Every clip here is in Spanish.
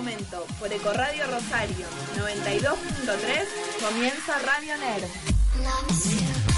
Momento, por Ecoradio Rosario 92.3, comienza Radio Nerd.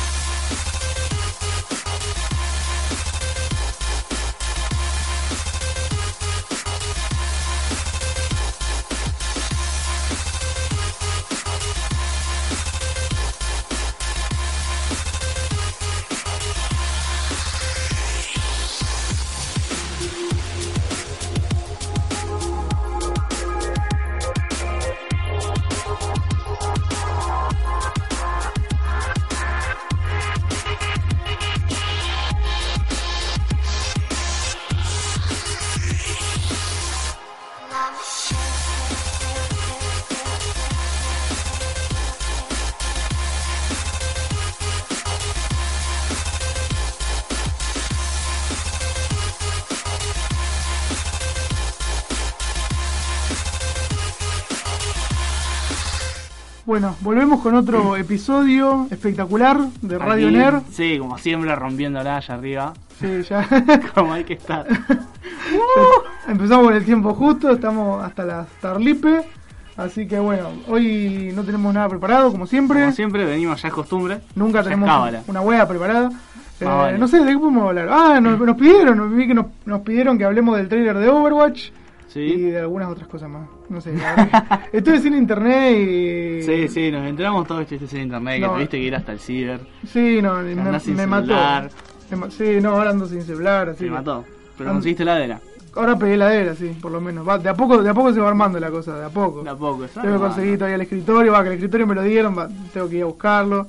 Bueno, volvemos con otro episodio espectacular de Radio Aquí, Nerd. Sí, como siempre, rompiéndola allá arriba. Sí, ya. como hay que estar. Empezamos con el tiempo justo, estamos hasta las Tarlipe. Así que bueno, hoy no tenemos nada preparado, como siempre. Como siempre, venimos ya es costumbre. Nunca Ya tenemos cábala. una wea preparada. Eh, vale. No sé, ¿de qué podemos hablar? Ah, nos, nos pidieron, nos, vi que nos, nos pidieron que hablemos del trailer de Overwatch y de algunas otras cosas más. No sé, estoy sin internet y... sí, sí, nos enteramos todos que en internet, No. que tuviste que ir hasta el ciber. Sí, no, me, sin me mató. Me sí, no, ahora ando sin celular, así que- mató. Pero And- conseguiste la heladera. Ahora pegué heladera, sí, por lo menos. Va, de a poco, de a poco se va armando la cosa, de a poco. De a poco, ¿sabes? Tengo que conseguir todavía el escritorio, va, que el escritorio me lo dieron, va, tengo que ir a buscarlo.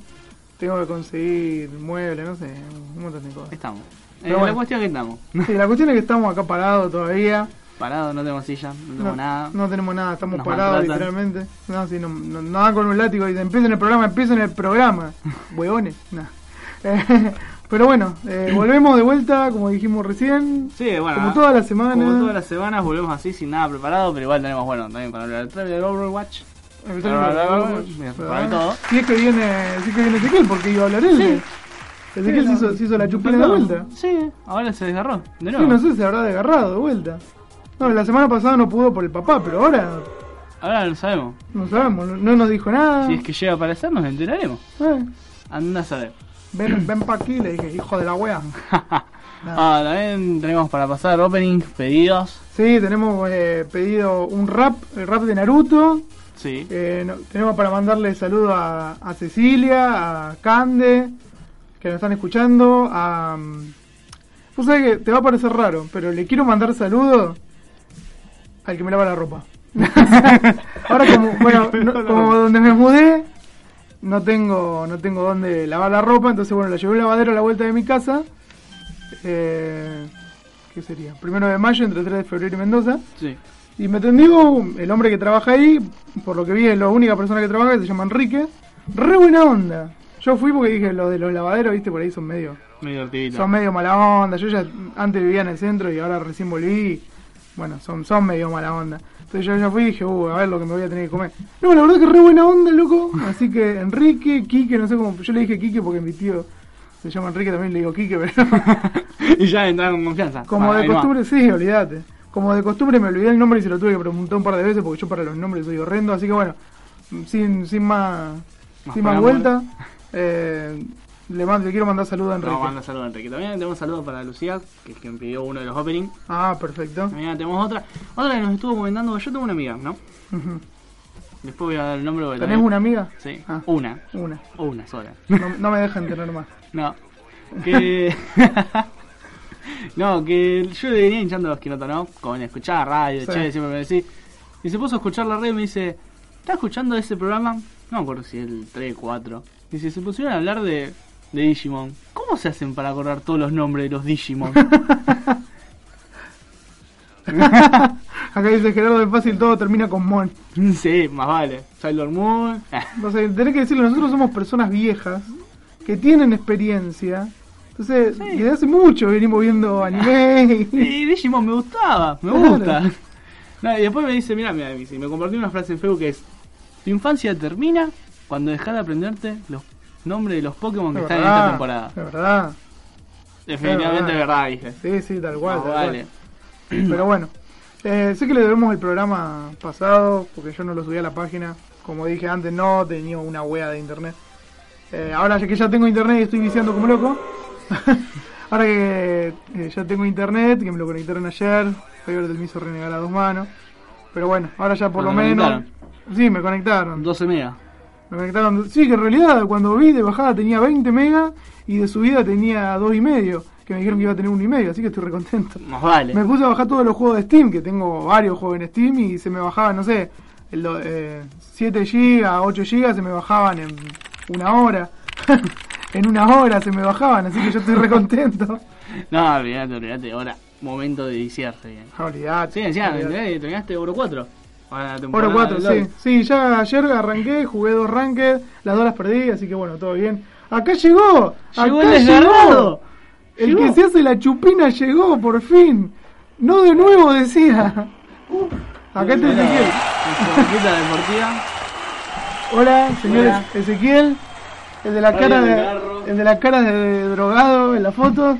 Tengo que conseguir muebles, no sé, un montón de cosas. Estamos. Eh, bueno. La cuestión es que estamos. Sí, la cuestión es que estamos acá parados todavía. Parados, no tenemos silla, no tenemos No, nada. no tenemos nada, estamos Nos parados maltratan. literalmente. No, sí, no, no, no dan con un látigo y empiezan el programa, empiezan el programa. Hueones. Eh, Pero bueno, eh, volvemos de vuelta, como dijimos recién. Sí, bueno. Como todas las semanas. Como todas las semanas volvemos así sin nada preparado, pero igual tenemos, bueno, también para hablar del trailer de Overwatch. El bla, Overwatch. Si es que viene, si es que viene Ezequiel, porque iba a hablar él. Ezequiel Sí, se, hizo, se hizo la chupina de vuelta. Sí, ahora se desgarró. De Sí, nuevo. no sé, se habrá desgarrado de vuelta. No, la semana pasada no pudo por el papá, pero ahora Ahora lo sabemos. no sabemos, no, no nos dijo nada. Si es que llega a aparecer, nos enteraremos. Eh, Anda a saber. ven, ven pa' aquí, le dije, hijo de la wea. ah, también tenemos para pasar opening, pedidos. Sí, tenemos eh, pedido un rap, el rap de Naruto. Sí. Eh, no- tenemos para mandarle saludos a, a Cecilia, a Cande, que nos están escuchando, a... mm, Vos sabés que te va a parecer raro, pero le quiero mandar saludos al que me lava la ropa. Ahora como, bueno, no- como donde me mudé, no tengo, no tengo donde lavar la ropa, entonces bueno, la llevé a un lavadero a la vuelta de mi casa. Eh, ¿Qué sería? Primero de mayo, entre 3 de febrero y Mendoza. Sí. Y me atendió el hombre que trabaja ahí, por lo que vi es la única persona que trabaja, que se llama Enrique. Re buena onda. Yo fui porque dije, los de los lavaderos, viste, por ahí son medio, divertido. son medio mala onda. Yo ya antes vivía en el centro y ahora recién volví. Bueno, son, son medio mala onda. Entonces yo ya fui y dije, uh, a ver lo que me voy a tener que comer. No, la verdad que re buena onda, loco. Así que Enrique, Quique, no sé cómo, yo le dije Quique porque mi tío se llama Enrique, también le digo Quique, pero... y ya entraron con confianza. Como Ah, de costumbre, sí, olvídate. Como de costumbre me olvidé el nombre y se lo tuve que preguntar un par de veces porque yo para los nombres soy horrendo, así que bueno, sin, sin más, Más sin más vuelta, eh, le, mando, le quiero mandar saludos a Enrique. Vamos a mandar saludos a Enrique. También tenemos un saludo para Lucía, que es quien pidió uno de los openings. Ah, perfecto. También tenemos otra. Otra que nos estuvo comentando. Yo tengo una amiga, ¿no? Después voy a dar el nombre. ¿Tenés también- una amiga? Sí, Ah. una. Una. Una sola. No, no me dejan tener más. No. Que. no, que yo le venía hinchando los quinotos, ¿no? Con escuchar radio, Sí. che, siempre me decís. Y se puso a escuchar la radio y me dice: ¿Estás escuchando ese programa? No me acuerdo si el 3, 4. Dice: Se pusieron a hablar de de Digimon. ¿Cómo se hacen para acordar todos los nombres de los Digimon? Acá dice Gerardo de Fácil, todo termina con Mon. sí, más vale. Sailor Moon. No sé, tenés que decirlo, nosotros somos personas viejas que tienen experiencia. Entonces, Sí. desde hace mucho venimos viendo anime. y- Y Digimon me gustaba, me Claro. gusta. No, y después me dice, mira, mira, me compartió una frase en Facebook que es, tu infancia termina cuando dejas de aprenderte los nombres de los Pokémon que Es están en esta temporada. Es verdad. Definitivamente es verdad, dije. Sí, sí, tal cual. Tal cual. vale. Pero bueno, eh, sé que le debemos el programa pasado, porque yo no lo subí a la página. Como dije antes, no tenía una wea de internet. Eh, ahora ya que ya tengo internet y estoy viciando como loco. ahora que eh, ya tengo internet, que me lo conectaron ayer, Fiverr me hizo renegar a dos manos. Pero bueno, ahora ya por Ah, lo ¿me menos... conectaron? Sí, me conectaron. 12 megas. Me conectaron. Sí, que en realidad cuando vi de bajada tenía 20 megas y de subida tenía dos y medio. Que me dijeron que iba a tener uno y medio, así que estoy recontento. Más vale. Me puse a bajar todos los juegos de Steam, que tengo varios juegos en Steam y se me bajaban, no sé, el eh, 7 GB, 8 GB se me bajaban en una hora. en una hora se me bajaban, así que yo estoy recontento. No, olvídate, olvídate. Ahora, momento de viciarse bien. Olvidate. Sí, olvidate. terminaste Oro 4. Ahora la temporada Oro 4, del sí. Sí, ya ayer arranqué, jugué dos ranked, las dos las perdí, así que bueno, todo bien. Acá llegó, Llegó acá el desgarrado. El Llegó. que se hace la chupina llegó, por fin. No de nuevo, decía. Acá está Ezequiel. Deportiva. Hola, señor Hola. Ezequiel. El de la cara de, el de la cara de drogado en la foto.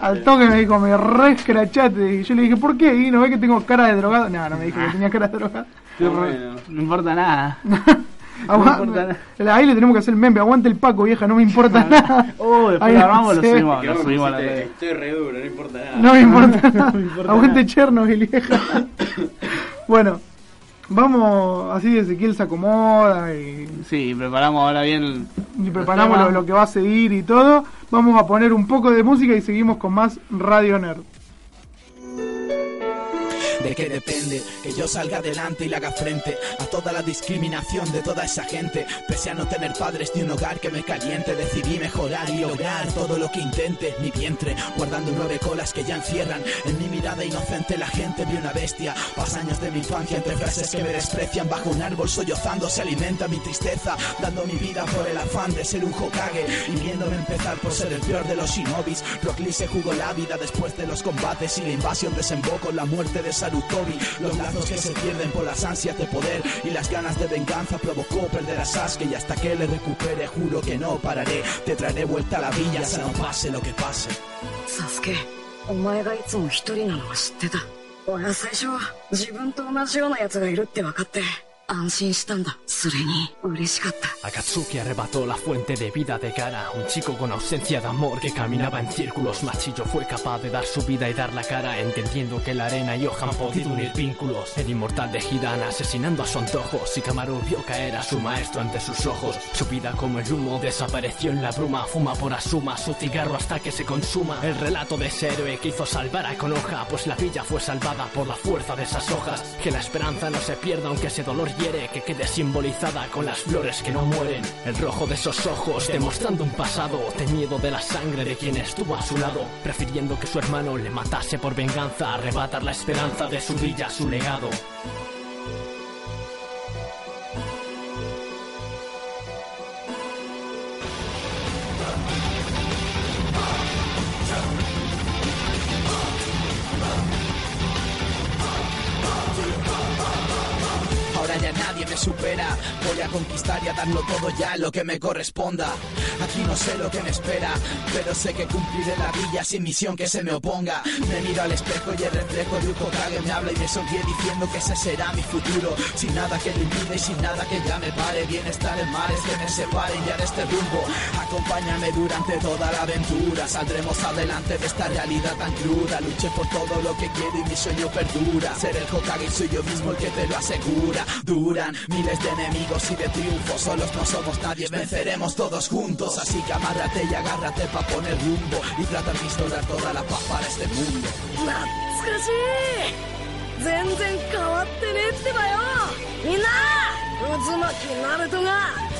Al toque me dijo, me re escrachate. Y yo le dije, ¿por qué? Y no ve que tengo cara de drogado. No, no me dijo que tenía cara de drogado. Qué bueno, no importa nada. Ahí le tenemos que hacer el meme. Aguante el Paco, vieja, no me importa nada. Oh, después Ahí lo armamos, lo subimos, lo subimos a la red. Estoy re duro, no importa nada. No me importa nada. me importa Aguante nada. Chernobyl, vieja. bueno, vamos, así Ezequiel se acomoda y, Sí, preparamos ahora bien. y preparamos lo, lo que va a seguir y todo. Vamos a poner un poco de música y seguimos con más Radio Nerd. ¿De qué depende? Que yo salga adelante y le haga frente a toda la discriminación de toda esa gente. Pese a no tener padres ni un hogar que me caliente, decidí mejorar y lograr todo lo que intente. Mi vientre, guardando nueve colas que ya encierran. En mi mirada inocente la gente vio una bestia. Pas años de mi infancia entre frases que me desprecian. Bajo un árbol sollozando se alimenta mi tristeza. Dando mi vida por el afán de ser un Hokage. Y viéndome empezar por ser el peor de los shinobis. Rock se jugó la vida después de los combates y la invasión desembocó la muerte de Sarutobi. Los lazos que se pierden por las ansias de poder y las ganas de venganza provocó perder a Sasuke y hasta que le recupere juro que no pararé. Te traeré vuelta a la villa, sea no pase lo que pase. サスケお前がいつも一人なのは知ってた俺は最初は自分と同じような奴がいるって分かって Akatsuki arrebató la fuente de vida de Gara, un chico con ausencia de amor que caminaba en círculos. Machillo fue capaz de dar su vida y dar la cara, entendiendo que la arena y hoja han podido unir vínculos. El inmortal de Hidana asesinando a su antojo, Shikamaru vio caer a su maestro ante sus ojos. Su vida como el humo desapareció en la bruma, fuma por asuma su cigarro hasta que se consuma. El relato de ese héroe que hizo salvar a Konoha, pues la villa fue salvada por la fuerza de esas hojas. Que la esperanza no se pierda aunque ese dolor hiere, que quede simbolizada con las flores que no mueren. El rojo de esos ojos demostrando un pasado de miedo de la sangre de quien estuvo a su lado, prefiriendo que su hermano le matase por venganza, arrebatar la esperanza de su villa, su legado. Supera. Voy a conquistar y a darlo todo ya lo que me corresponda. Aquí no sé lo que me espera, pero sé que cumpliré la villa sin misión que se me oponga. Me miro al espejo y el reflejo de un Hokage me habla y me sonríe diciendo que ese será mi futuro. Sin nada que lo impide y sin nada que ya me pare. Bienestar en mares que me separen ya de este rumbo. Acompáñame durante toda la aventura. Saldremos adelante de esta realidad tan cruda. Luché por todo lo que quiero y mi sueño perdura. Ser el Hokage soy yo mismo el que te lo asegura. Duran miles de enemigos y de triunfos. Solos no somos nadie, venceremos todos juntos. Así que amárrate y agárrate pa' poner rumbo. Y trata de instaurar toda la paz para este mundo. 懐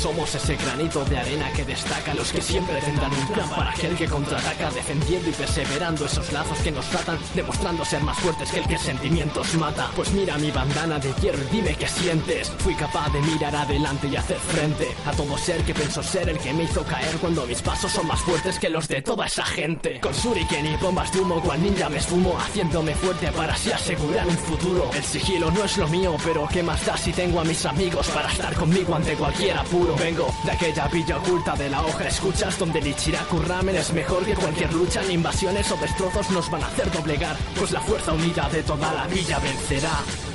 Somos ese granito de arena que destaca los que siempre tendrán un plan para aquel que contraataca, defendiendo y perseverando esos lazos que nos tratan, demostrando ser más fuertes que el que sentimientos mata. Pues mira mi bandana de hierro y dime qué sientes. Fui capaz de mirar adelante y hacer frente a todo ser que pensó ser el que me hizo caer cuando mis pasos son más fuertes que los de toda esa gente. Con shuriken y bombas de humo, cual ninja me esfumo, haciéndome fuerte para así asegurar un futuro. El sigilo no es lo mío, pero ¿qué más da si tengo a mis amigos para estar conmigo ante cualquier apuro? Vengo de aquella villa oculta de la hoja, escuchas donde el Ichiraku es mejor que cualquier lucha, ni invasiones o destrozos nos van a hacer doblegar, pues la fuerza unida de toda la villa vencerá.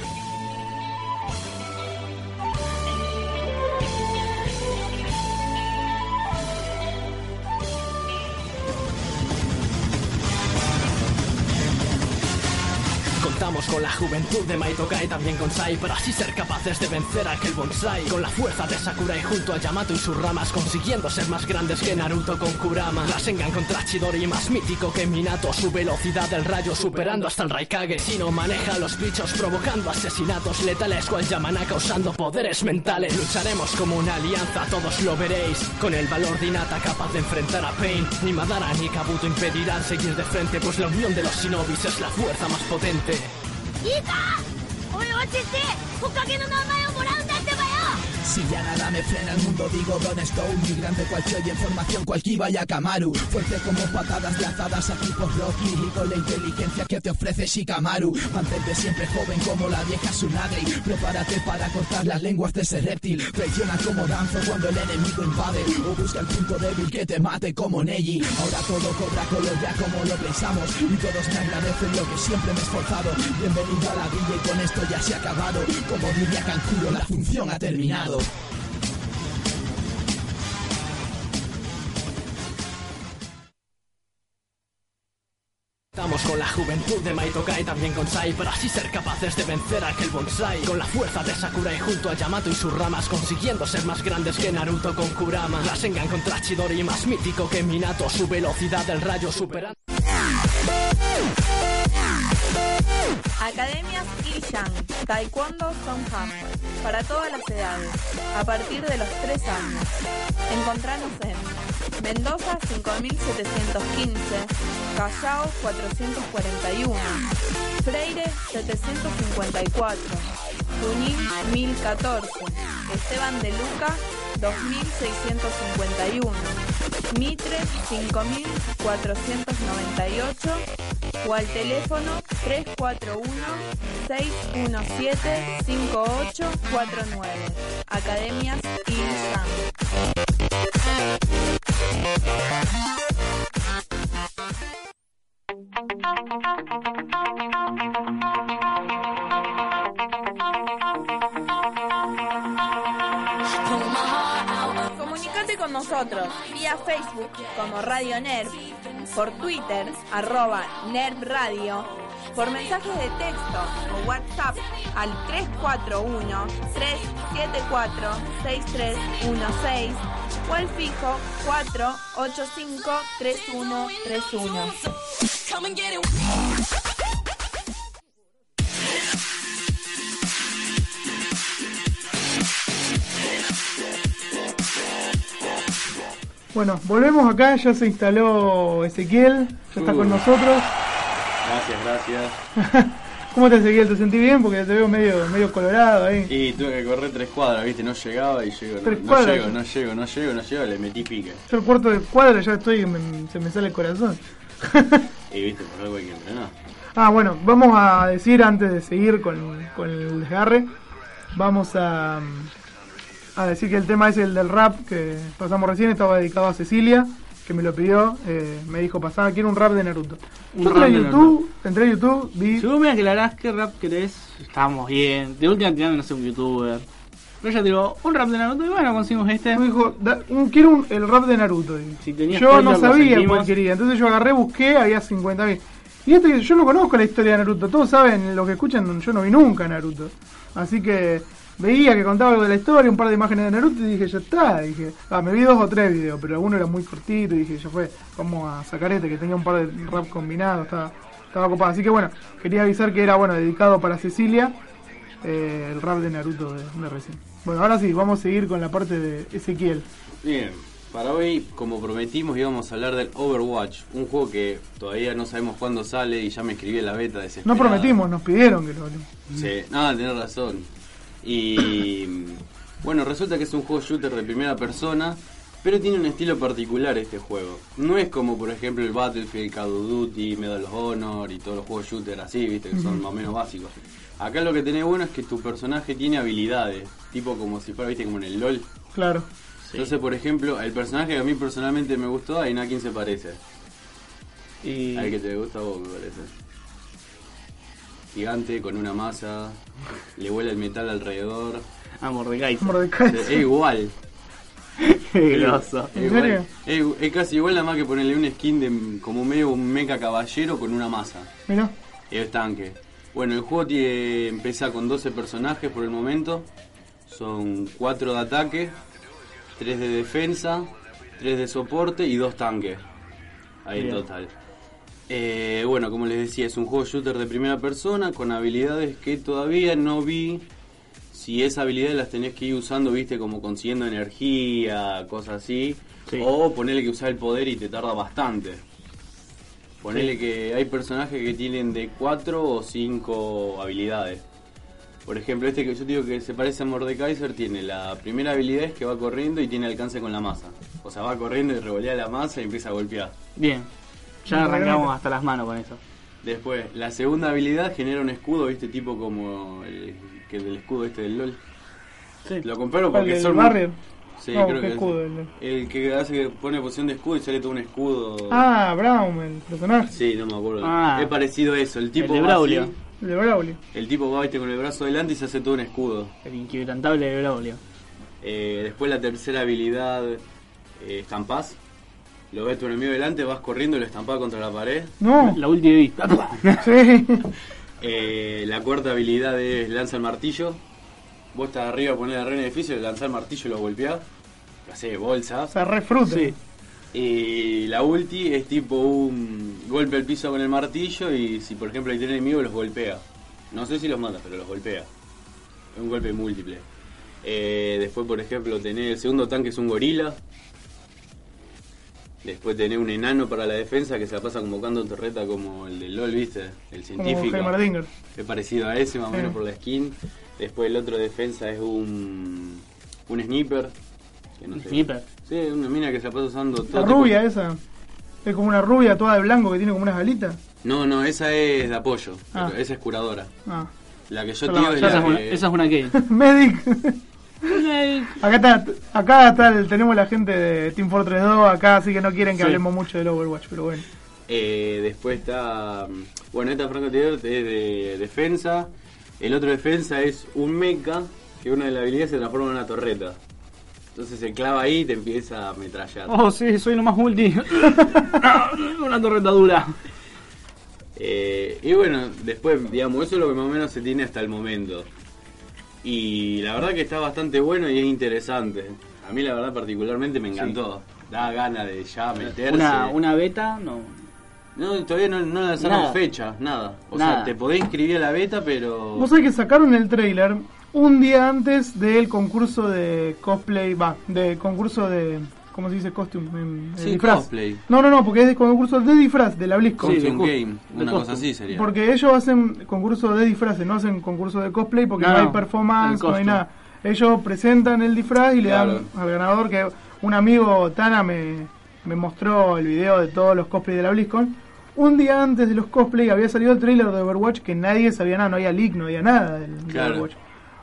La juventud de Maitokai, también con Sai, para así ser capaces de vencer a aquel bonsai. Con la fuerza de Sakurai junto a Yamato y sus ramas, consiguiendo ser más grandes que Naruto con Kurama. Rasengan contra Chidori, más mítico que Minato. Su velocidad del rayo superando hasta el Raikage. Sino maneja los bichos provocando asesinatos letales, cual Yamanaka usando poderes mentales. Lucharemos como una alianza, todos lo veréis. Con el valor de Hinata capaz de enfrentar a Pain. Ni Madara ni Kabuto impedirán seguir de frente, pues la unión de los shinobis es la fuerza más potente. いいか！俺は絶対木陰の名前をもらうんだ Si ya nada me frena el mundo, digo Don Stone Migrante cual y en formación cual Kiba y Akamaru. Fuerte como patadas lanzadas aquí por Rocky Y con la inteligencia que te ofrece Shikamaru. Mantente siempre joven como la vieja Tsunade. Prepárate para cortar las lenguas de ese reptil. Traiciona como danzo cuando el enemigo invade. O busca el punto débil que te mate como Neji. Ahora todo cobra color ya como lo pensamos. Y todos me agradecen lo que siempre me he esforzado. Bienvenido a la villa y con esto ya se ha acabado. Como diría Kankuro, la función ha terminado Estamos con la juventud de Maitokai, también con Sai, para así ser capaces de vencer a aquel bonsai. Con la fuerza de Sakurai junto a Yamato y sus ramas, consiguiendo ser más grandes que Naruto con Kurama. Rasengan contra Chidori, más mítico que Minato, su velocidad del rayo superando. Academias Irishan, Taekwondo Son para todas las edades, a partir de los 3 años. Encontranos en Mendoza 5715, Callao 441, Freire 754, Junín 1014, Esteban de Luca 2651, Mitre 5498 o al teléfono 341-617-5849. Academias Ilsan. Comunicate con nosotros vía Facebook como Radio Nerv, por Twitter arroba Nerv Radio, por mensajes de texto o WhatsApp al 341-374-6316 o al fijo 485-3131. Come and get it. Bueno, volvemos acá, ya se instaló Ezequiel, ya está con Uh. nosotros. Gracias, gracias. ¿Cómo te Ezequiel? ¿Te sentí bien? Porque te veo medio, medio colorado ahí. Y tuve que correr tres cuadras, viste, no llegaba y llego. Tres no, cuadras. no llego, no llego, no llego, no llego, le metí pique. Yo el cuarto de cuadra ya estoy, me- se me sale el corazón. Y viste, por algo hay que entrenar. Ah, bueno, vamos a decir antes de seguir con, con el desgarre, vamos a, a decir que el tema es el del rap que pasamos recién, estaba dedicado a Cecilia, que me lo pidió, eh, me dijo pasaba, quiero un rap de Naruto. Un Yo entré a YouTube, entré a YouTube, vi... Si vos me aclarás qué rap querés, estamos bien. De última tirada no sé un youtuber. Pero te digo, un rap de Naruto y bueno, conseguimos este. Me dijo, "Da- un- quiero un- el rap de Naruto. Si yo no sabía cuál quería, entonces yo agarré, busqué, había 50.000. Y este, yo no conozco la historia de Naruto, todos saben, los que escuchan, yo no vi nunca Naruto. Así que veía que contaba algo de la historia, un par de imágenes de Naruto y dije, ya está. Dije, ah, me vi dos o tres videos, pero uno era muy cortito y dije, ya fue, vamos a sacar este que tenía un par de rap combinados, estaba, estaba copado. Así que bueno, quería avisar que era bueno dedicado para Cecilia. eh, el rap de Naruto de, de recién. Bueno, ahora sí, vamos a seguir con la parte de Ezequiel. Bien, para hoy, como prometimos, íbamos a hablar del Overwatch, un juego que todavía no sabemos cuándo sale y ya me escribí en la beta No desesperada. prometimos, nos pidieron que lo hablemos. Sí, no, tenés razón. Y bueno, resulta que es un juego shooter de primera persona, pero tiene un estilo particular este juego. No es como por ejemplo el Battlefield, Call of Duty, Medal of Honor y todos los juegos shooter así, viste, que son más o menos básicos. Acá lo que tenés bueno es que tu personaje tiene habilidades, tipo como si fuera, viste, como en el LOL. Claro. Entonces, por ejemplo, el personaje que a mí personalmente me gustó, a quién se parece. Y Al que te gusta a vos, me parece. Gigante, con una masa, le vuela el metal alrededor. a Mordecai. Mordecai. Es igual. Qué groso. ¿En Es igual. Es, es casi igual, nada más que ponerle un skin de como medio un mecha caballero con una masa. Mirá. Es tanque. Bueno, el juego tiene, empieza con 12 personajes por el momento. Son 4 de ataque, 3 de defensa, 3 de soporte y 2 tanques. Ahí en total. Eh, bueno, como les decía, es un juego shooter de primera persona con habilidades que todavía no vi si esas habilidades las tenés que ir usando, viste, como consiguiendo energía, cosas así. Sí. O ponerle que usar el poder y te tarda bastante. Ponele que hay personajes que tienen de 4 o 5 habilidades. Por ejemplo, este que yo digo que se parece a Mordekaiser tiene la primera habilidad es que va corriendo y tiene alcance con la masa. O sea, va corriendo y revolea la masa y empieza a golpear. Bien. Ya arrancamos hasta las manos con eso. Después, la segunda habilidad genera un escudo, viste, tipo como el que del escudo este del LOL. Sí. Lo comparo ¿Cuál, porque el son Barrier? Sí, No, creo ¿qué que escudo? es. El- El que hace que pone posición de escudo y sale todo un escudo. Ah, Brown, el personaje. Sí, no me acuerdo. Ah. es parecido a eso. El tipo de va Braulio. así, El de Braulio. el tipo va viste, con el brazo adelante y se hace todo un escudo. El inquebrantable de Braulio. Eh, después la tercera habilidad, eh, estampás. Lo ves tu enemigo delante, vas corriendo y lo estampás contra la pared. No. La última vista. Sí. Eh, la cuarta habilidad es lanza el martillo. Vos estás arriba, ponés la el edificio, le lanzás el martillo y lo golpeás. Lo hacés de O bolsas. sea, re fruta. Sí. Y la ulti es tipo un golpe al piso con el martillo y si por ejemplo hay tres enemigos los golpea. No sé si los mata, pero los golpea. Es un golpe múltiple. Eh, después por ejemplo tenés el segundo tanque es un gorila. Después tenés un enano para la defensa que se la pasa convocando torreta como el del LOL, ¿viste? El Como científico. Heimerdinger. Es parecido a ese, más o menos Sí. por la skin. Después el otro defensa es un, un sniper. Que no ¿Un sé. sniper? Sí, una mina que se la pasa usando todo La tipo- rubia esa. Es como una rubia toda de blanco que tiene como unas alitas. No, no, esa es de apoyo. Ah. pero Esa es curadora. Ah. La que yo Pero es la esa, es una, que- esa es una gay. Medic. acá está, acá está el- tenemos la gente de Team Fortress 2 acá, así que no quieren que Sí. hablemos mucho del Overwatch, pero bueno. Eh, después está. mm, Bueno, esta francotiradora es de defensa. El otro defensa es un mecha que una de las habilidades se transforma en una torreta. Entonces se clava ahí y te empieza a ametrallar. Oh, sí, soy lo más multi. una torreta dura. Eh, y bueno, después, digamos, eso es lo que más o menos se tiene hasta el momento. Y la verdad que está bastante bueno y es interesante. A mí la verdad particularmente me encantó. Da ganas de ya meterse. Una, una beta, no. No, todavía no, no lanzaron Nada. fecha, nada. O Nada. sea, te podés inscribir a la beta, pero... Vos sabés que sacaron el trailer un día antes del concurso de cosplay, va, de concurso de, ¿cómo se dice? Costume, de Sí, disfraz. cosplay. No, no, no, porque es de concurso de disfraz de la BlizzCon. Sí, de Game, una cosa así sería. Porque ellos hacen concurso de disfraces, no hacen concurso de cosplay porque No, no, hay performance, no hay nada. Ellos presentan el disfraz y le Claro. dan al ganador que un amigo Tana me, me mostró el video de todos los cosplays de la BlizzCon. Un día antes de los cosplay había salido el trailer de Overwatch que nadie sabía nada, no había leak, no había nada del, de Claro. Overwatch.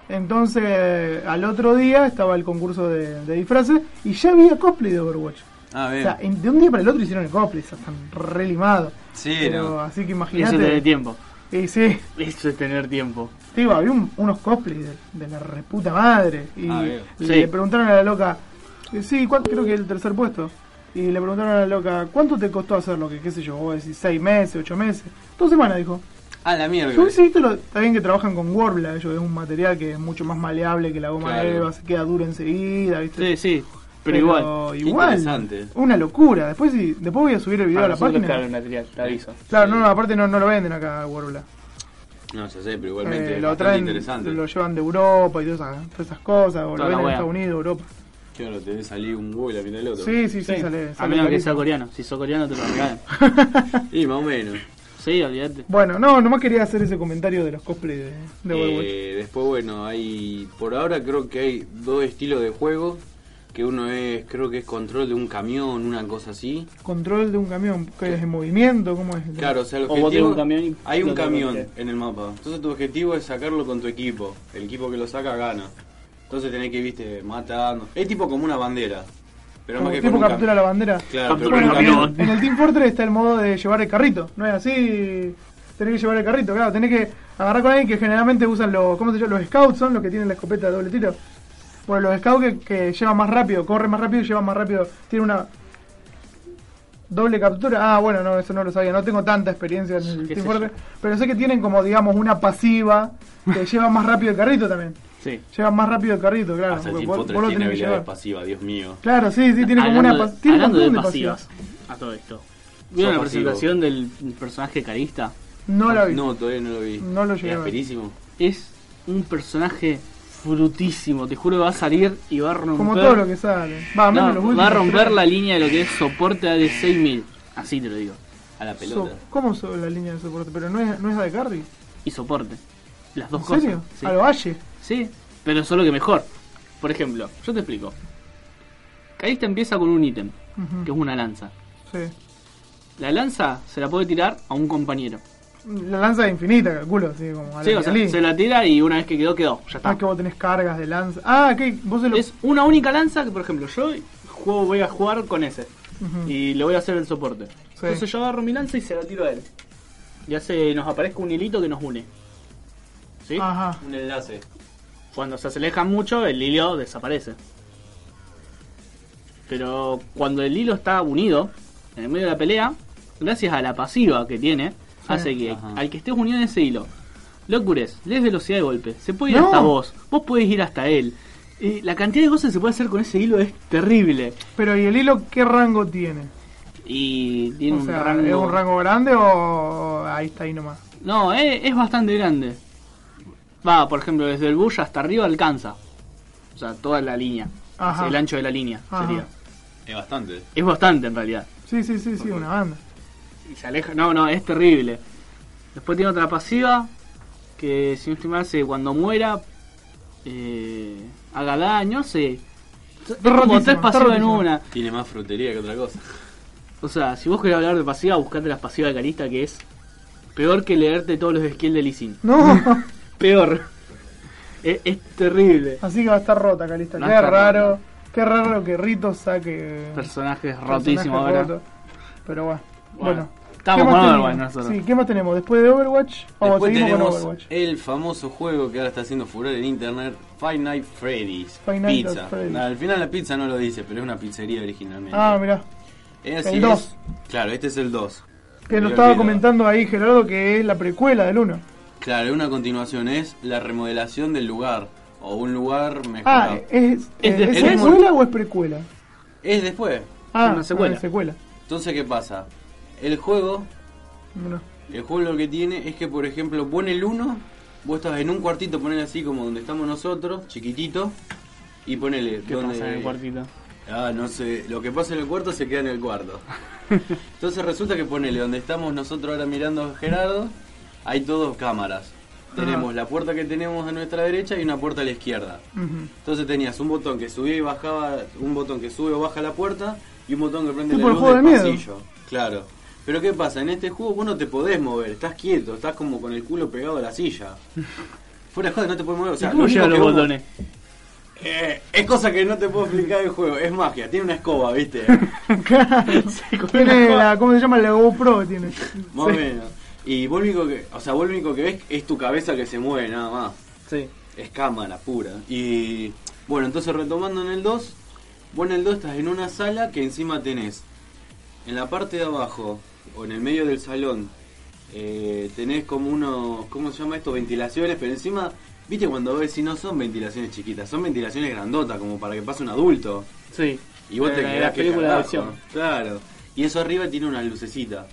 Entonces, al otro día estaba el concurso de, de disfraces y ya había cosplay de Overwatch. Ah, O bien. sea, en- de un día para el otro hicieron el cosplay, o sea, están re limados. sí, Pero, no. así que Eso imagínate. es tener tiempo. Y sí, Eso es tener tiempo. Digo, había un- unos cosplays de, de la reputa madre. Y Ah, bien. le Sí. preguntaron a la loca, eh, sí, ¿cuánto, creo que el tercer puesto. Y le preguntaron a la loca, ¿cuánto te costó hacerlo? Que qué sé yo, vos decís, seis meses, ocho meses. Dos semanas, dijo. Ah, la mierda. Yo visto lo- está bien que trabajan con Warbla, ellos es un material que es mucho más maleable que la goma Claro. de Eva, se queda duro enseguida, ¿viste? Sí, sí. Pero, igual. Qué igual, interesante. una locura. Después sí, después voy a subir el video Para a la página. claro, el material, te aviso. Claro, no, no, aparte no, no lo venden acá Warbla. No, ya sé, pero igualmente Eh, es lo traen, interesante. lo llevan de Europa y todas esas, todas esas cosas, o lo Toda ven la en. Estados Unidos, Europa. Claro, te debe salir un huevo y la mitad del otro. Sí, sí, sí, Sí. sale, A sale menos que sea coreano. Si sos coreano te lo regalan. Y más o menos. Sí, olvídate. Bueno, no, nomás quería hacer ese comentario de los cosplays de, de Overwatch. Eh, después, bueno, hay. Por ahora creo que hay dos estilos de juego. Que uno es, creo que es control de un camión, una cosa así. Control de un camión, que es en movimiento, ¿cómo es? Claro, o sea, el O objetivo. un camión y hay un camión que- en el mapa. Entonces tu objetivo es sacarlo con tu equipo. El equipo que lo saca gana. Entonces tenés que, viste, matando. Es tipo como una bandera. Pero Como más que tipo con captura la bandera. Claro, pero el en el Team Fortress está el modo de llevar el carrito, ¿no es así? Tenés que llevar el carrito, claro, tenés que agarrar con alguien que generalmente usan los, ¿cómo se llama? Los scouts son los que tienen la escopeta de doble tiro. Bueno, los scouts que, que llevan más rápido, corren más rápido y llevan más rápido, tienen una doble captura. Ah, bueno, no, eso no lo sabía, no tengo tanta experiencia en el Team Fortress, pero sé que tienen como, digamos, una pasiva que lleva más rápido el carrito también. Sí. Llevan más rápido el carrito, claro. Team vos- vos lo tiene que habilidades llevar. pasivas, Dios mío. Claro, sí, sí, tiene como Hablando una de- tiene un hablando de montón de pasivas pasivas. a todo esto. ¿Vieron la pasivo. presentación del personaje carista? No la vi. No, todavía no lo vi. No lo llegué Es a ver. Es un personaje frutísimo. Te juro que va a salir y va a romper. Como todo lo que sale. Va, No, menos los últimos va a romper la línea de lo que es soporte de 6000. Así te lo digo. A la So- pelota. ¿Cómo sobre la línea de soporte? Pero no es, no es la de Carry. Y soporte. Las dos ¿En cosas. serio? Sí. A lo Valle. Sí, pero solo que mejor. Por ejemplo, yo te explico. Calista empieza con un ítem, que es una lanza. Sí. La lanza se la puede tirar a un compañero. La lanza es infinita, calculo. Así como a Sí, la o sea, se la tira y una vez que quedó, quedó. Ya está. es que vos tenés cargas de lanza. Ah, ¿qué? Vos se lo. Es una única lanza que, por ejemplo, yo juego, voy a jugar con ese. Y le voy a hacer el soporte. Entonces yo agarro mi lanza y se la tiro a él. Y hace, nos aparezca un hilito que nos une. ¿Sí? Ajá. Un enlace. Cuando se alejan mucho, el hilo desaparece. Pero cuando el hilo está unido, en el medio de la pelea, gracias a la pasiva que tiene, hace que Ajá. al que estés unido en ese hilo, lo cures, le des velocidad de golpe, se puede ir No. hasta vos, vos podés ir hasta él. Y la cantidad de cosas que se puede hacer con ese hilo es terrible. Pero ¿y el hilo qué rango tiene? Y tiene o un sea, rango... ¿es un rango grande o ahí está ahí nomás? No, es, es bastante grande. Va, por ejemplo, desde el bush hasta arriba alcanza. O sea, toda la línea. Ajá. El ancho de la línea Ajá. sería. Es bastante. Es bastante en realidad. Sí, sí, sí, sí, una banda. Y se aleja. No, no, es terrible. Después tiene otra pasiva. Que si no estoy mal, hace cuando muera. Eh, haga daño, se. Como tres pasivas en una. Tiene más frutería que otra cosa. O sea, si vos querés hablar de pasiva, buscate las pasivas de Carista, que es peor que leerte todos los skills de Lee Sin. No, Peor. Es, es terrible. así que va a estar rota, Calista. A Qué raro. rota. Qué raro que Rito saque. Personajes personaje rotísimos ahora. roto. Pero bueno. Bueno, Bueno. estamos ¿Qué con más Overwatch tenemos? nosotros. Sí, ¿qué más tenemos? Después de Overwatch, o Después seguimos con tenemos Overwatch. el famoso juego que ahora está haciendo furor en internet, Five Nights Freddy's. Five Nights pizza. Freddy's. Nah, al final la pizza no lo dice, pero es una pizzería originalmente. Ah, mirá. Es el así, 2. es- Claro, este es el 2. Que lo estaba comentando ahí Gerardo que es la precuela del 1. Claro, una continuación es la remodelación del lugar. O un lugar Ah, mejorado. ¿es, es, Es de- ¿es es secuela o es precuela? Es después. Ah, una secuela. ah, es secuela. Entonces, ¿qué pasa? El juego, Bueno. el juego lo que tiene es que, por ejemplo, pone el 1, vos estás en un cuartito, ponele así como donde estamos nosotros, chiquitito, y ponele ¿Qué donde... pasa en el cuartito? Ah, no sé, lo que pasa en el cuarto se queda en el cuarto. Entonces resulta que ponele donde estamos nosotros ahora mirando a Gerardo, hay todos cámaras. Tenemos la puerta que tenemos a nuestra derecha y una puerta a la izquierda. Entonces tenías un botón que subía y bajaba, un botón que sube o baja la puerta y un botón que prende la el luz del de miedo. pasillo. Claro. Pero ¿qué pasa? En este juego vos no te podés mover, estás quieto, estás como con el culo pegado a la silla. Fuera de joda, no te puedes mover. O sea, ¿Y cómo llegan los vos- botones? Eh, es cosa que no te puedo explicar el juego, es magia, tiene una escoba, ¿viste? Claro. Tiene la, ¿Cómo se llama? La GoPro tiene. Más o menos. Y vos lo único que, o sea, vos lo único que ves es tu cabeza que se mueve nada más. Sí. Es cámara pura. Y bueno, entonces retomando en el 2, vos en el 2 estás en una sala que encima tenés en la parte de abajo o en el medio del salón eh, tenés como unos, ¿cómo se llama esto? Ventilaciones, pero encima, viste cuando ves si no son ventilaciones chiquitas, son ventilaciones grandotas como para que pase un adulto. Sí. Y vos te quedás la que de acción. Claro. Y eso arriba tiene una lucecita.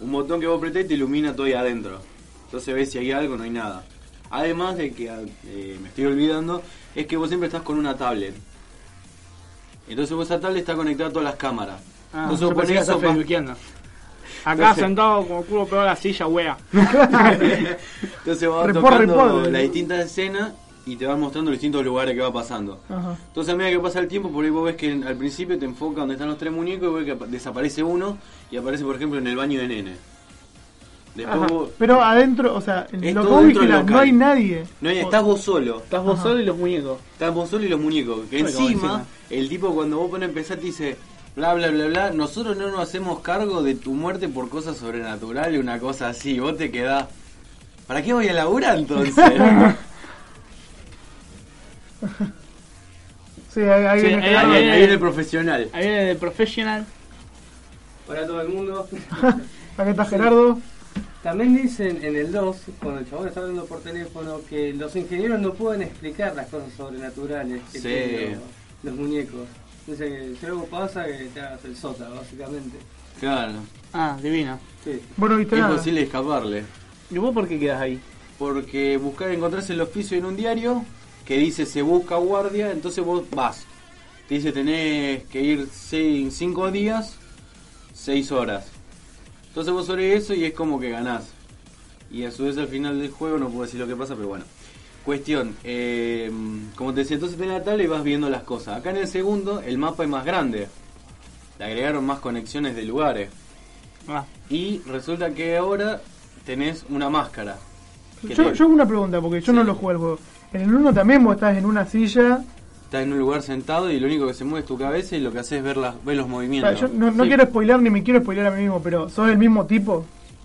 Un botón que vos apretás y te ilumina todo ahí adentro. Entonces ves si hay algo, no hay nada. Además de que, eh, me estoy olvidando, es que vos siempre estás con una tablet. Entonces vos esa tablet está conectada a todas las cámaras. Ah, Entonces vos estás eso pa-. Acá Entonces- sentado como culo pegado a la silla, wea. Entonces vas Report, tocando las distintas escenas y te vas mostrando los distintos lugares que va pasando. Ajá. Entonces a medida que pasa el tiempo, por ahí vos ves que al principio te enfoca donde están los tres muñecos y ves que apa- desaparece uno y aparece por ejemplo en el baño de nene. Después vos- Pero adentro, o sea, en lo que vigilás, no hay nadie. no hay- estás vos solo. Estás vos Ajá. solo y los muñecos. Estás vos solo y los muñecos. Que encima, encima. el tipo cuando vos pones a empezar te dice, bla bla bla bla, nosotros no nos hacemos cargo de tu muerte por cosas sobrenaturales, una cosa así. Vos te quedás. ¿Para qué voy a laburar entonces? Sí, ahí, ahí Sí, viene ahí- Gerardo. ahí, ahí- ahí viene el profesional. Ahí viene de Professional. Para todo el mundo. Acá está Gerardo. También dicen en el 2, cuando el chabón está hablando por teléfono, que los ingenieros no pueden explicar las cosas sobrenaturales que Sí. tienen los, muñecos. Dice que si algo pasa, que te hagas el sota, básicamente. Claro. Ah, divino. Sí. Vos no viste Es nada. posible escaparle. ¿Y vos por qué quedas ahí? Porque buscar encontrarse el oficio en un diario que dice se busca guardia, entonces vos vas. Te dice tenés que ir seis, cinco días, seis horas. Entonces vos sobre eso y es como que ganás. Y a su vez al final del juego no puedo decir lo que pasa, pero bueno. Cuestión, eh, como te decía, entonces tenés la tabla y vas viendo las cosas. Acá en el segundo el mapa es más grande. Le agregaron más conexiones de lugares. Ah, Y resulta que ahora tenés una máscara. Yo, te- yo hago una pregunta, porque yo Sí. no lo juego el juego. En el 1 también vos estás en una silla. Estás en un lugar sentado y lo único que se mueve es tu cabeza y lo que haces es ver, las, ver los O movimientos. sea, yo no, no Sí. quiero spoiler ni me quiero spoiler a mí mismo, pero ¿sos el mismo tipo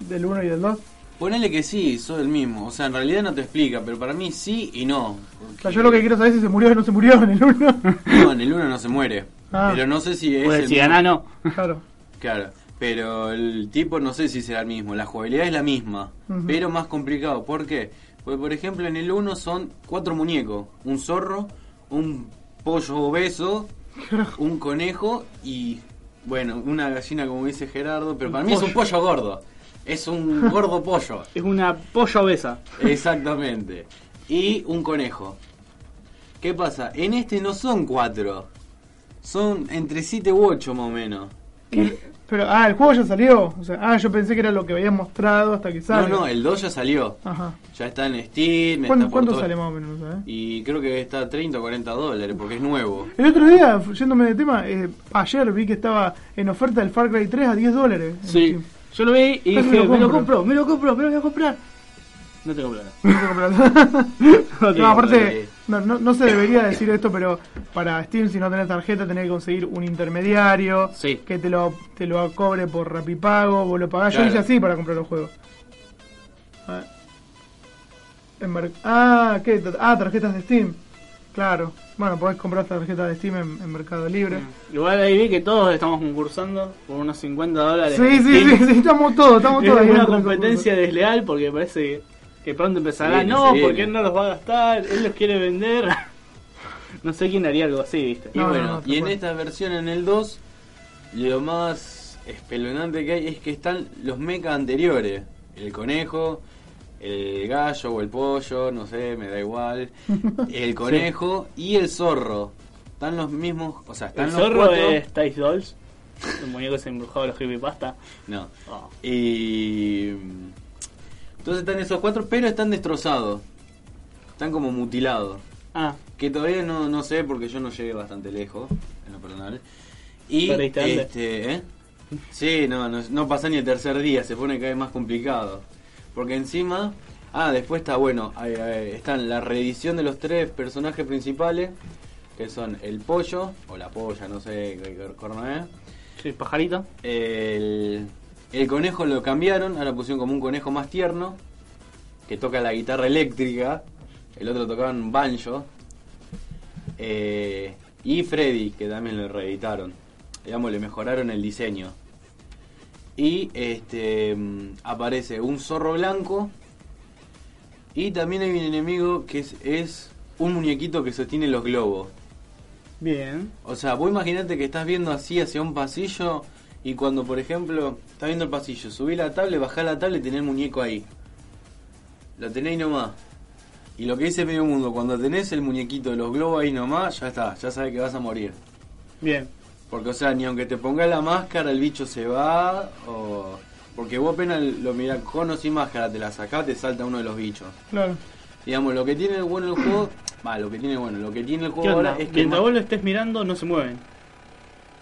del 1 y del 2? Ponele que sí, soy el mismo. O sea, en realidad no te explica, pero para mí sí y no. O sea, yo lo que quiero saber es si se murió o no se murió en el 1. No, en el uno no se muere. Ah. Pero no sé si es. pues el si ganás no. claro. Claro. Pero el tipo no sé si será el mismo. La jugabilidad es la misma, pero más complicado. ¿Por qué? Porque, por ejemplo, en el 1 son cuatro muñecos: un zorro, un pollo obeso, un conejo y, bueno, una gallina, como dice Gerardo. Pero para mí es un pollo gordo. Es un gordo pollo. Es una polla obesa. Exactamente. Y un conejo. ¿Qué pasa? En este no son cuatro. Son entre siete u ocho más o menos. Pero, ah, el juego ya salió. O sea, ah, yo pensé que era lo que habían mostrado hasta que No, salga. no, el 2 ya salió. Ajá. Ya está en Steam. ¿Cuánto, está cuánto todo- sale más o menos? ¿sabes? Y creo que está a 30 o 40 dólares porque es nuevo. El otro día, yéndome de tema, eh, ayer vi que estaba en oferta el Far Cry 3 a 10 dólares. Sí. Steam. Yo lo vi y dije, lo me lo compro. compro, me lo compro, me lo voy a comprar. No tengo plata. No sé comprarlo. No No, aparte, eh. No, no, no se debería decir esto, pero para Steam, si no tenés tarjeta, tenés que conseguir un intermediario Sí. que te lo, te lo cobre por Rapipago, vos lo pagás. Yo hice así para comprar los juegos. A ver. Ah, ¿qué? Ah, tarjetas de Steam. Claro. Bueno, podés comprar tarjetas de Steam en, en Mercado Libre. Igual ahí vi que todos estamos concursando por unos 50 dólares. Sí, sí, sí, sí, estamos todos, estamos Es todos ahí una competencia desleal porque parece que pronto empezará. Sí, no, porque no. él no los va a gastar, él los quiere vender. no sé quién haría algo así, ¿viste? Y No, bueno, no, no, y en esta versión, en el 2, lo más espeluznante que hay es que están los mechas anteriores. El conejo, el gallo o el pollo, no sé, me da igual. El conejo y el zorro. Están los mismos, o sea, están El los zorro cuatro. es Tice Dolls, el muñeco se embrujado de los creepypasta. No. Oh. Y. Entonces están esos cuatro, pero están destrozados. Están como mutilados. Ah, Que todavía no, no sé porque yo no llegué bastante lejos, en lo personal. Y. Este, ¿eh? Sí, no, no, no pasa ni el tercer día, se pone cada vez más complicado. Porque encima. Ah, después está bueno, ahí, ahí, están la reedición de los tres personajes principales, que son el pollo, o la polla, no sé qué corno es. sí, pajarito. El, el conejo lo cambiaron, ahora pusieron como un conejo más tierno, que toca la guitarra eléctrica, el otro tocaba un banjo, eh, y Freddy, que también lo reeditaron, digamos, le mejoraron el diseño. Y este mm, aparece un zorro blanco, y también hay un enemigo que es, es un muñequito que sostiene los globos. Bien. O sea, vos imaginate que estás viendo así hacia un pasillo y cuando, por ejemplo, estás viendo el pasillo, subí la tablet, bajá la tablet y tenés el muñeco ahí. lo tenés ahí nomás. Y lo que dice medio mundo, cuando tenés el muñequito de los globos ahí nomás, ya está, ya sabes que vas a morir. Bien. Porque, o sea, ni aunque te pongas la máscara, el bicho se va, o... Porque vos apenas lo mirás con o sin máscara, te la sacás, te salta uno de los bichos. Claro. Digamos, lo que tiene bueno el juego... Va, lo que tiene bueno, lo que tiene el ¿Qué juego ahora es que... Mientras vos lo estés mirando, no se mueven.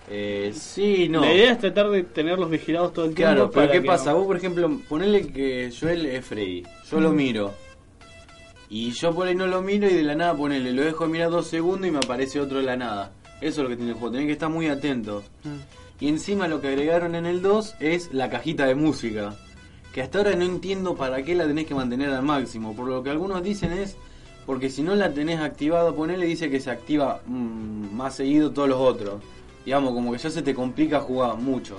Eh, sí, no. La idea es tratar de tenerlos vigilados todo el tiempo. Claro, pero ¿qué que pasa? no- Vos, por ejemplo, ponele que Joel es Freddy. Yo lo miro. Y yo por ahí no lo miro y de la nada ponele, lo dejo de mirar dos segundos y me aparece otro de la nada. Eso es lo que tiene el juego, tenés que estar muy atento. Mm. Y encima lo que agregaron en el 2 es la cajita de música. Que hasta ahora no entiendo para qué la tenés que mantener al máximo. Por lo que algunos dicen es porque si no la tenés activada, ponele, dice que se activa mm, más seguido todos los otros. Digamos, como que ya se te complica jugar mucho.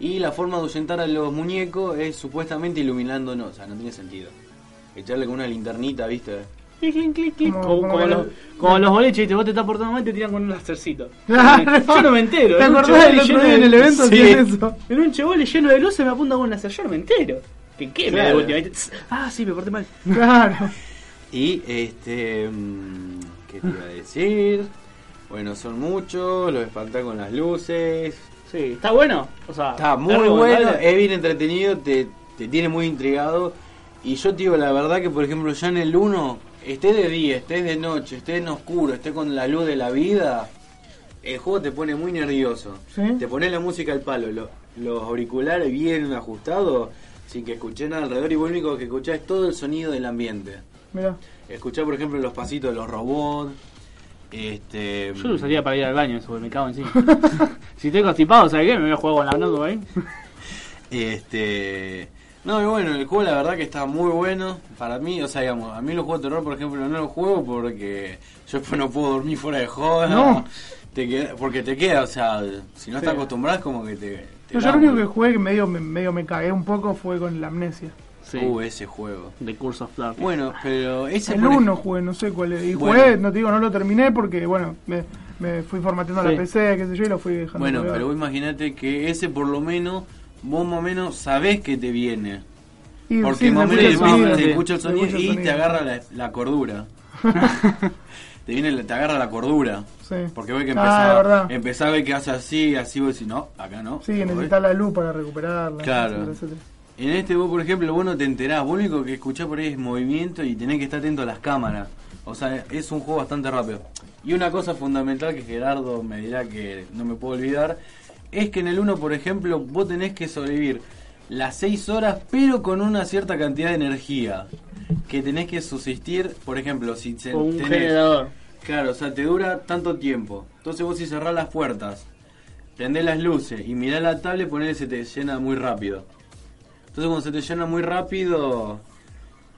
Y la forma de ahuyentar a los muñecos es supuestamente iluminándonos. O sea, no tiene sentido. Echarle con una linternita, ¿viste? Como- Como, como los, lo- como los boliches, ¿viste? vos te estás portando mal y te tiran con un lacercito. Claro. Yo no me entero. ¿Te en un acordás del chevole otro lleno día de- en el evento Sí. eso? En un chevole lleno de luces me apunta con un láser. Yo no me entero. ¿Qué qué? Me Claro. última. ¿viste? Ah, sí, me porté mal. Claro. Y este. mm, ¿Qué te iba a decir? Bueno, son muchos, los espantan con las luces. Sí, está bueno. O sea, Está muy es bueno, es bien entretenido, te, te tiene muy intrigado. Y yo te digo la verdad que, por ejemplo, ya en el 1, esté de día, esté de noche, esté en oscuro, esté con la luz de la vida, el juego te pone muy nervioso. ¿Sí? Te pones la música al palo, lo- los auriculares bien ajustados, sin que escuché nada alrededor y lo único que escuchás es todo el sonido del ambiente. Mirá. Escuchá, por ejemplo, los pasitos de los robots. Este, Yo lo usaría para ir al baño, eso, me cago encima. si estoy constipado, ¿sabes qué? Me voy a jugar con la mano ahí. Este. No, y bueno, el juego la verdad que está muy bueno para mí. O sea, digamos, a mí los juegos de terror, por ejemplo, no los juego porque yo después no puedo dormir fuera de joda. No. Te queda- porque te queda, o sea, si no Sí. estás acostumbrado, es como que te. te Yo, lo único que jugué que medio, me- medio me cagué un poco fue con la amnesia. Sí, Uh, ese juego. The Curse of Darkness. Bueno, pero ese. El por ej- 1 jugué, no sé cuál es. Y Bueno. jugué, no te digo, no lo terminé porque, bueno, me, me fui formateando Sí. la PC, qué sé yo, y lo fui dejando. Bueno, colgado. pero vos imaginate que ese por lo menos, vos más o menos sabés que te viene. Y Porque sí, más o menos escucha el te, escucha el sonido escucha el y te agarra la, la cordura. te viene la- te agarra la cordura. Sí. Porque ve que Ah, empezaba, verdad. empezaba a ver que hace así, así vos decís, no, acá no. Sí, ¿Lo necesitas la luz para recuperarla. Claro. etcétera, etcétera. En este vos, por ejemplo, vos no te enterás, vos lo único que escuchás por ahí es movimiento y tenés que estar atento a las cámaras. O sea, es un juego bastante rápido. Y una cosa fundamental que Gerardo me dirá que no me puedo olvidar, es que en el 1, por ejemplo, vos tenés que sobrevivir las 6 horas, pero con una cierta cantidad de energía. Que tenés que subsistir, por ejemplo, si se- un tenés- generador. Claro, o sea, te dura tanto tiempo. Entonces vos si cerrás las puertas, prendés las luces y mirás la tablet, ponele se te llena muy rápido. Entonces cuando se te llena muy rápido,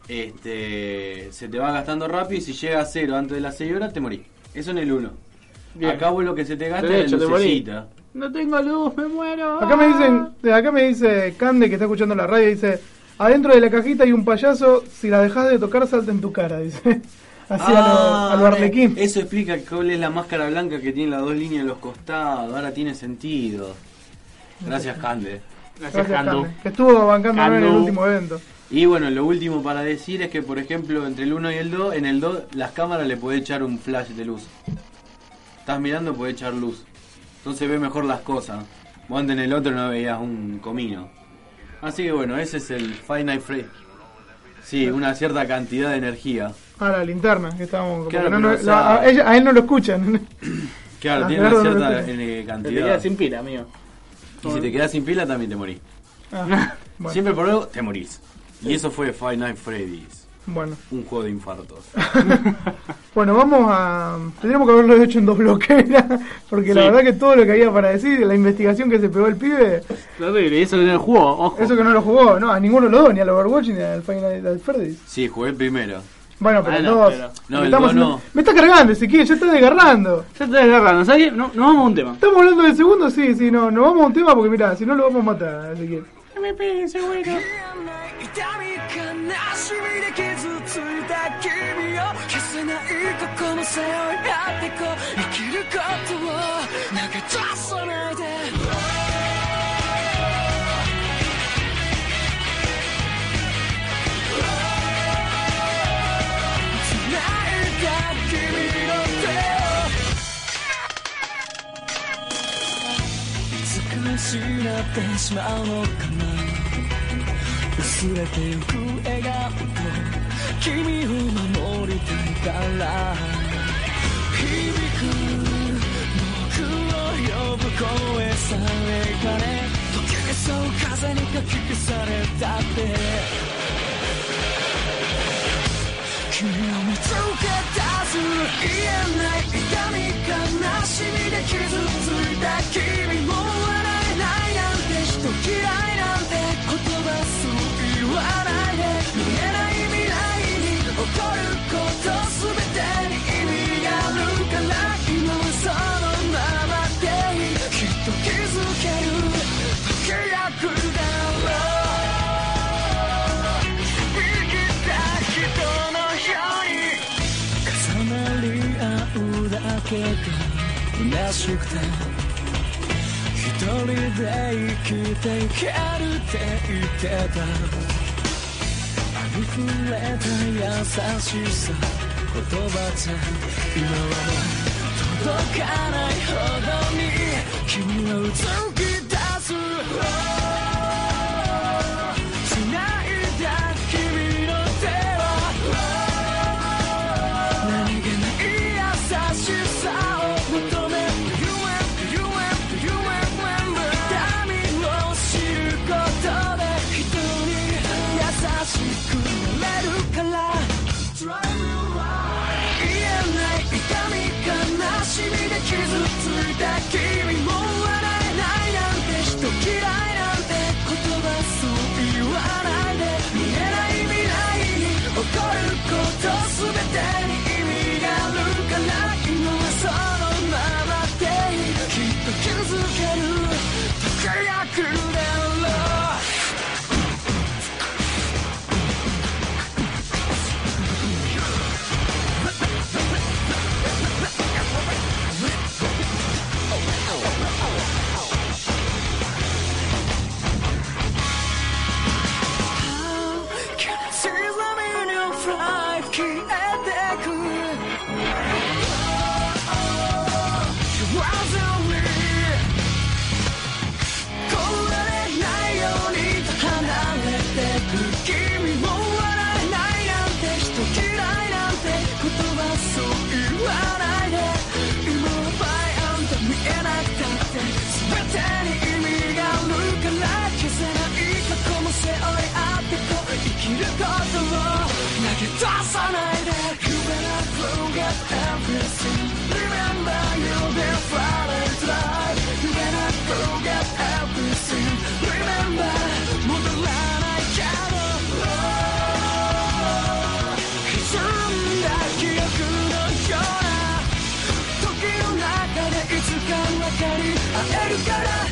este se te va gastando rápido y si llega a cero antes de las 6 horas te morís. Eso en el 1. Bien. Acá vos lo que se te gasta De es la lucecita. No tengo luz, me muero. Acá me dicen, de acá me dice Cande que está escuchando la radio, dice, adentro de la cajita hay un payaso, si la dejas de tocar salta en tu cara, dice. Así a lo, Ah, a lo Arlequín. Eso explica cuál es la máscara blanca que tiene las dos líneas en los costados. Ahora tiene sentido. Gracias, Cande. Gracias, Gracias, Candu. Cande, que estuvo bancándonos en el último evento. Y bueno, lo último para decir es que, por ejemplo, entre el 1 y el 2, en el 2 las cámaras le podés echar un flash de luz. Estás mirando, podés echar luz. Entonces ve mejor las cosas. Vos antes en el otro no veías un comino. Así que bueno, ese es el Final Free. Sí, una cierta cantidad de energía. Ah, la linterna, que estábamos... Claro, no- no- o sea- a, ella- a él no lo escuchan. Claro, Ah, tiene una no cierta lo eh, cantidad. sin pila, amigo. Y si te quedas sin pila también te morís. Ah, bueno, Siempre por algo te morís. Y eso fue Five Nights Freddy's. bueno. Un juego de infartos. Bueno, vamos a... Tendríamos que haberlo hecho en dos bloques, porque la verdad que todo lo que había para decir, la investigación que se pegó el pibe, Terrible, y eso que el juego, ojo. eso que no lo jugó, no, a ninguno de los dos, ni al Overwatch ni al Final Night Freddy's. Sí, jugué el primero. Bueno, pero Ah, el no, dos, pero- No, el estamos no. Me está cargando, Ezequiel, ya está desgarrando. Ya te desgarrando, ¿sabes? No, nos vamos a un tema. ¿Estamos hablando del segundo? Sí, sí, no, nos vamos a un tema porque mira, si no lo vamos a matar, Ezequiel. MP, seguro. 痛失ってしまうのかな薄れてゆく笑顔と君を守りたいから。響く僕を呼ぶ声さえかね溶けそう風にかき消されたって。君を見つけ出す言えない痛み悲しみで傷ついた君もけが虚しくて一人で生きていけるって言ってた溢れた優しさ。言葉じゃ今は届かないほどに。君はうつき出す 投げ出さないで You better forget everything Remember you'll be falling fly You better forget everything Remember 戻らないけど歪んだ記憶のような時の中でいつか分かり合えるから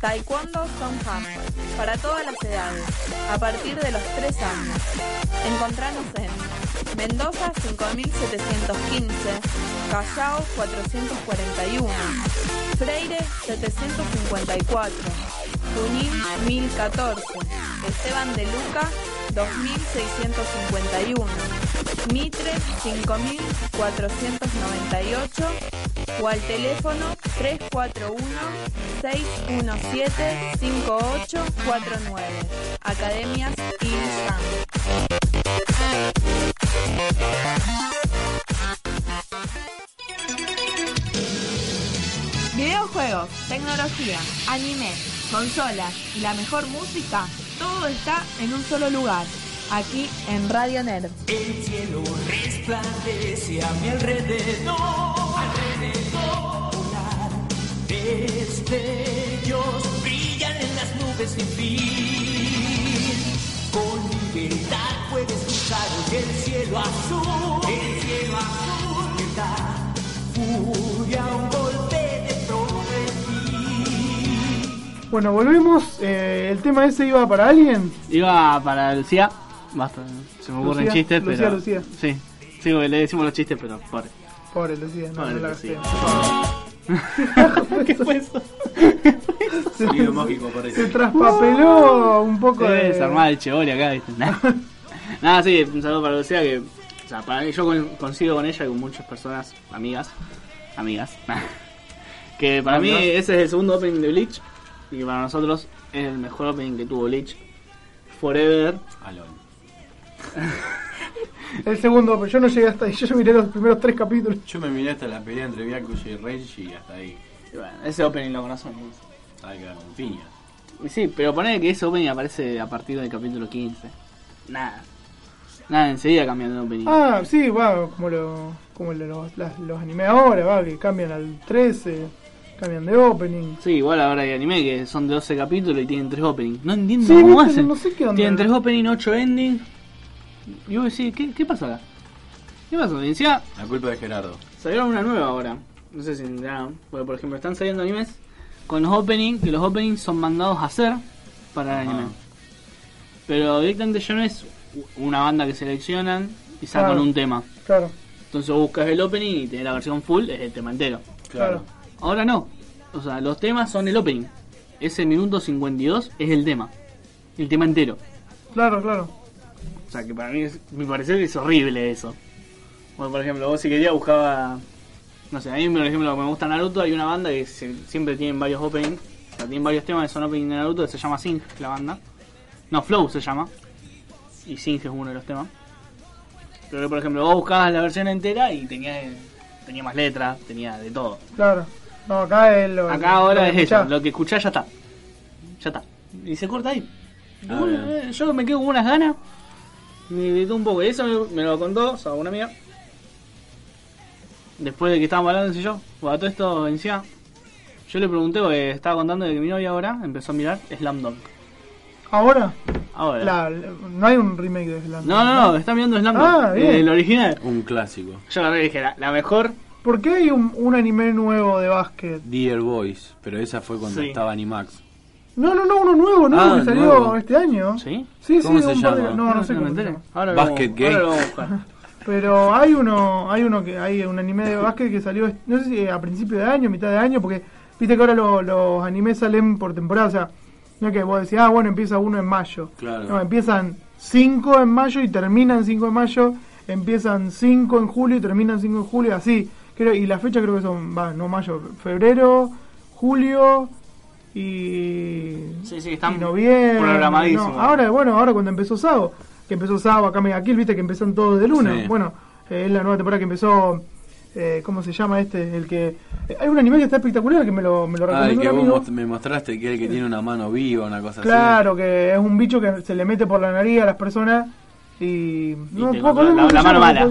Taekwondo Songham, para todas las edades, a partir de los 3 años. Encontranos en Mendoza 5715, Callao 441, Freire 754, Junín 1014, Esteban de Luca 2651, Mitre 5498 o al teléfono 341-617-5849. Academias Ilsan. Videojuegos, tecnología, anime, consolas y la mejor música, todo está en un solo lugar, aquí en Radio Nerd. El cielo resplandece a mi alrededor, alrededor. Destellos brillan en las nubes sin fin. Con libertad puedes cruzar el cielo azul, el cielo azul. Libertad, furia, un golpe de profetí. Bueno, volvemos. Eh, ¿El tema ese iba para alguien? Iba para Lucía. Basta, se me ocurren Lucía, chistes, Lucía, pero. Lucía. Sí, sí, le decimos los chistes, pero pobre. Pobre Lucía, no, Pobre no la gasté. ¿Qué fue eso? Sonido mágico Se traspapeló un poco Se de... desarmar el chevoli acá, ¿viste? Nada, Nada, sí, un saludo para Lucía que. O sea, para mí, yo con- coincido con ella y con muchas personas, amigas, amigas, que para mí ese es el segundo opening de Bleach y que para nosotros es el mejor opening que tuvo Bleach. Forever. Alon. El segundo, pero yo no llegué hasta ahí. Yo miré los primeros tres capítulos. Yo me miré hasta la pelea entre Byakuya y Renji y hasta ahí. Y bueno, ese opening lo conocemos. Hay que dar con piña. Y sí, pero poner que ese opening aparece a partir del capítulo 15. Nada. Nada, enseguida cambian de opening. Ah, sí, va, como, lo, como lo- los, las- los animes ahora, va, que cambian al 13, cambian de opening. Sí, igual ahora hay anime que son de 12 capítulos y tienen 3 openings. No entiendo Sí, cómo viste, hacen. no sé qué onda. Tienen 3 openings, 8 endings. Y vos decís, ¿qué, qué pasa acá? ¿Qué pasa? Encima La culpa de Gerardo. salieron una nueva ahora. No sé si ya, porque por ejemplo están saliendo animes con los openings, que los openings son mandados a hacer para el Ajá. anime. Pero directamente ya no es una banda que seleccionan y sacan Claro. un tema. Claro, Entonces vos buscas el opening y tenés la versión full, es el tema entero. claro. Ahora no. O sea, los temas son el opening. Ese minuto 52 es el tema. El tema entero. Claro, claro. O sea, que para mí es, me parece que es horrible eso. Bueno, por ejemplo, vos si querías buscaba... No sé, a mí por ejemplo me gusta Naruto, hay una banda que se- siempre tienen varios openings. O sea, tienen varios temas que son opening de Naruto, que se llama Sing, la banda. No, Flow se llama. Y Sing es uno de los temas. Pero por ejemplo, vos buscabas la versión entera y tenía, tenía más letras, tenía de todo. Claro. No, acá es lo. Acá ahora lo es que eso, lo que escuchás ya está. Ya está. Y se corta ahí. Ah, yo me quedo con unas ganas. Me gritó un poco. Y eso me, me lo contó, o sea, una amiga. Después de que estábamos hablando, y yo, bueno, todo esto encima. Yo le pregunté, porque estaba contando de que mi novia ahora empezó a mirar Slam Dunk. Ahora, Ahora. la- la- no hay un remake de Slam No, no, no, está mirando Slam Dunk. Ah, bien. el original. Un clásico. Yo agarré y dije, la, la mejor. ¿Por qué hay un, un anime nuevo de básquet? Dear Boys, pero esa fue cuando Sí. estaba Animax. No, no, no, uno nuevo, ¿no? Ah, que salió nuevo. este año. ¿Sí? Sí, sí, ¿Cómo se par de- llama? No, no sé cómo se llama. Ahora Basket vamos- Game. ahora lo vamos a buscar. Pero hay uno, hay uno que hay un anime de básquet que salió, no sé si a principio de año, mitad de año, porque viste que ahora lo- los animes salen por temporada, o sea, no es que vos decís, ah, bueno, empieza uno en mayo. Claro. No, empiezan cinco en mayo y terminan cinco en mayo, empiezan cinco en julio y terminan cinco en julio, así. Creo, y la fecha creo que son, va, no mayo, febrero, julio y, Sí, sí, están y noviembre. programadísimos. No, ahora, bueno, ahora cuando empezó Sao, que empezó Sao, acá Mega Kill, viste que empiezan todos de luna. Sí. Bueno, eh, es la nueva temporada que empezó, eh, ¿cómo se llama este? El que... eh, hay un anime que está espectacular que me lo, me lo Ah, el que un amigo. me mostraste que es el que tiene una mano viva, una cosa Claro, que es un bicho que se le mete por la nariz a las personas y... No la- mano mala.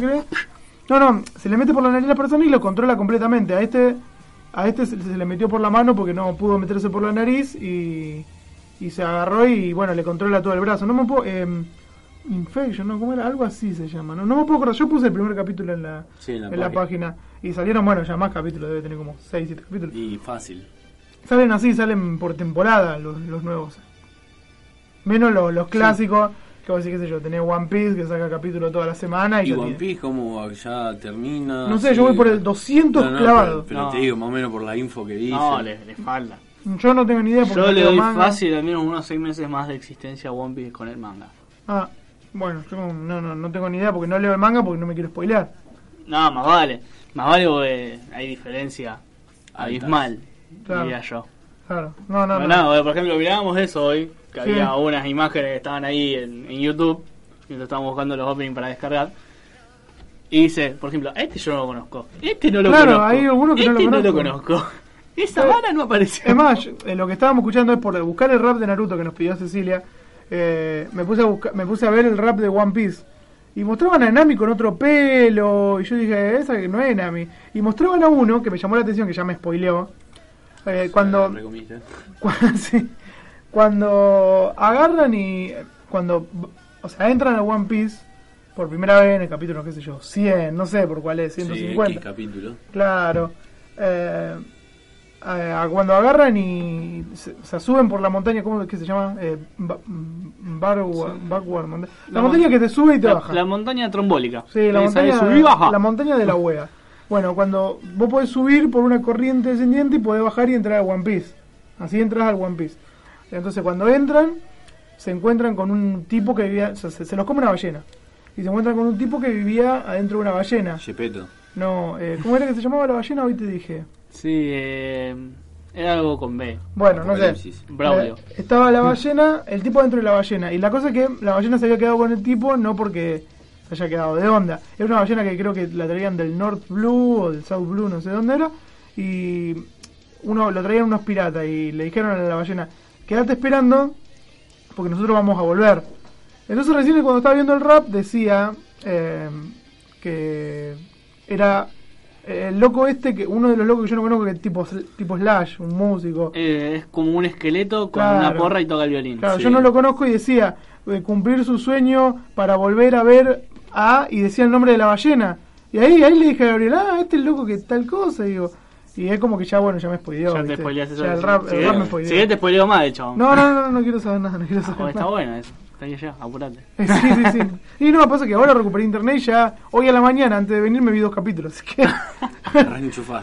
No, no, se le mete por la nariz a las personas y lo controla completamente. A este a este se, se le metió por la mano porque no pudo meterse por la nariz y, y se agarró y bueno, le controla todo el brazo. No me puedo... Eh, Infection, ¿no? ¿Cómo era? Algo así se llama. No, no me puedo acordar. Yo puse el primer capítulo en la, Sí, en la en la página. Y salieron, bueno, ya más capítulos. Debe tener como 6, 7 capítulos. Y fácil. Salen así, salen por temporada los, los nuevos. Menos los, los clásicos, que vos decís, qué sé yo, tenés One Piece que saca capítulo toda la semana y, One Piece, como ya termina? No sé, yo voy por el 200 No, no, clavado. Pero, pero No. te digo, más o menos por la info que dice. No, le, le falta. Yo no tengo ni idea porque Yo le leo doy manga. fácil al menos unos 6 meses más de existencia a One Piece con el manga. Ah, bueno, yo no, no, no tengo ni idea porque no leo el manga porque no me quiero spoilear. No, más vale. Más vale porque hay diferencia abismal, Claro. diría yo. Claro, no, no, no. nada, por ejemplo, mirábamos eso hoy, que Sí. había unas imágenes que estaban ahí en, en YouTube, mientras estábamos buscando los openings para descargar. Y dice, por ejemplo, este yo no lo conozco, este no lo Claro, conozco, hay alguno que no lo este no lo conozco. conozco. Esa Eh, vara no apareció. Es más, eh, lo que estábamos escuchando es por buscar el rap de Naruto que nos pidió Cecilia. eh, me puse a buscar, me puse a ver el rap de One Piece y mostraban a Nami con otro pelo y yo dije esa que no es Nami y mostraban a uno que me llamó la atención que ya me spoileó eh, cuando cuando, sí, cuando agarran y cuando o sea entran a One Piece por primera vez en el capítulo qué sé yo 100 no sé por cuál es Sí, 150 X capítulo. Claro. Eh, eh, cuando agarran y se, se suben por la montaña, ¿cómo es que se llama? Eh, ba- Backward monta- la, La montaña mon- que te sube y te La, baja. la montaña trombólica. sí, la montaña, subir y baja. la montaña de la wea. Bueno, cuando vos podés subir por una corriente descendiente y podés bajar y entrar al One Piece. Así entras al One Piece. Entonces cuando entran, se encuentran con un tipo que vivía, o sea, se, se los come una ballena. Y se encuentran con un tipo que vivía adentro de una ballena. Gepetto. No, eh, ¿cómo era que se llamaba la ballena? Hoy te dije. Sí, eh, era algo con B. Bueno, no sé. Braulio. Eh, estaba la ballena, el tipo dentro de la ballena. Y la cosa es que la ballena se había quedado con el tipo no porque se haya quedado de onda. Era una ballena que creo que la traían del North Blue o del South Blue, no sé dónde era. Y uno lo traían unos piratas y le dijeron a la ballena, quédate esperando porque nosotros vamos a volver. Entonces recién cuando estaba viendo el rap decía eh, que era eh, el loco este, que uno de los locos que yo no conozco, que es tipo, tipo Slash, un músico. Eh, es como un esqueleto con Claro. una porra y toca el violín. Claro, Sí. yo no lo conozco y decía eh, cumplir su sueño para volver a ver a y decía el nombre de la ballena. Y ahí, ahí le dije a Gabriel, ah, este es el loco que tal cosa, y digo. Y es como que ya, bueno, ya me spoileó. ya te ¿viste? spoileaste eso. Ya el rap, si el rap me spoileó. si querés te spoileo más, de hecho. No, no, no, no quiero saber nada, no quiero Ah, saber joder, está nada. bueno eso. Está ahí ya, apurate. Sí, sí, sí. Y no, pasa que ahora recuperé internet y ya hoy a la mañana, antes de venir, me vi dos capítulos. Así que,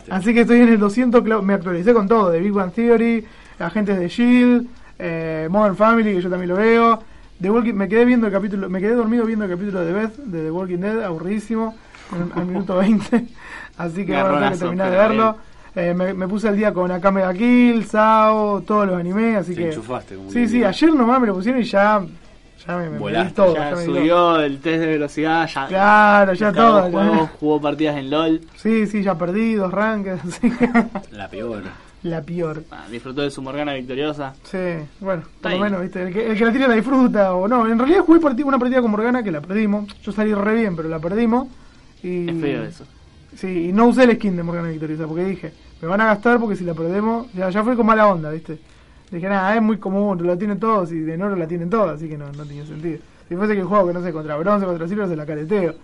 Te así que estoy en el 200, clau- me actualicé con todo, de Big Bang Theory, Agentes de S.H.I.E.L.D., eh, Modern Family, que yo también lo veo. The Walking, me quedé viendo el capítulo, me quedé dormido viendo el capítulo de Beth, de The Walking Dead, aburridísimo, en- al minuto 20. Así que ahora tengo que terminar de verlo. Eh, me, me puse al día con Akame ga Kill, Sao, todos los animes, así Te que... enchufaste, como Sí, sí, ayer nomás me lo pusieron y ya... Ya me, Volaste, todo. ya me subió el test de velocidad, ya. Claro, ya todo. ya. jugó partidas en LOL. Sí, sí, ya perdí dos rankings, así que La peor. La peor. Ah, disfrutó de su Morgana victoriosa. Sí, bueno, por lo menos, ¿viste? El que, el que la tiene la disfruta o no. En realidad jugué partid- una partida con Morgana que la perdimos. Yo salí re bien, pero la perdimos. Y, Es feo eso. Sí, y no usé el skin de Morgana Victoriosa porque dije, me van a gastar porque si la perdemos, ya, ya fue con mala onda, ¿viste? Dije, nada, es muy común, lo tienen todos y de oro la tienen todas, así que no, no tenía sentido. Si fuese que juego, que no sé, contra bronce, contra silver, se la careteo.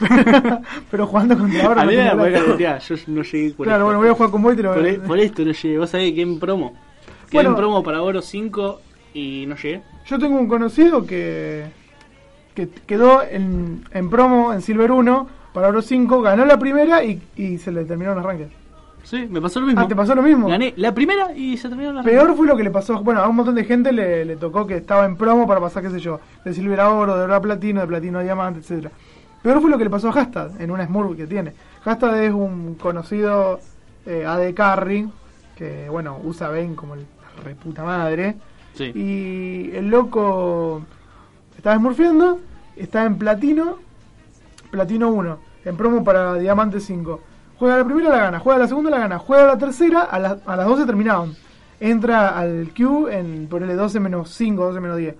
pero, pero jugando contra oro A mí me la podés la- caretear, yo no llegué por Claro, esto. bueno, voy a jugar con te lo por, e- por esto no llegué. Vos sabés que en promo. Quedé Bueno. en promo para Oro 5 y no llegué. Yo tengo un conocido que, que quedó en, en promo en Silver 1 para Oro 5, ganó la primera y, y se le terminaron los rankings. Sí, me pasó lo mismo. Ah, ¿te pasó lo mismo? Gané la primera y se terminó la Peor fue lo que le pasó, bueno, a un montón de gente le, le tocó que estaba en promo para pasar, qué sé yo, de Silver a Oro, de Oro a Platino, de Platino a Diamante, etcétera. Peor fue lo que le pasó a Hastad en una Smurf que tiene. Hastad es un conocido eh, AD Carry, que bueno, usa Bane como el reputa madre. Sí. Y el loco estaba smurfeando, está en platino, platino 1, en promo para diamante 5. Juega la primera, la gana, juega la segunda, la gana, juega la tercera, a, la- a las 12 terminaron. Entra al Q en ponerle 12 menos 5, 12 menos 10.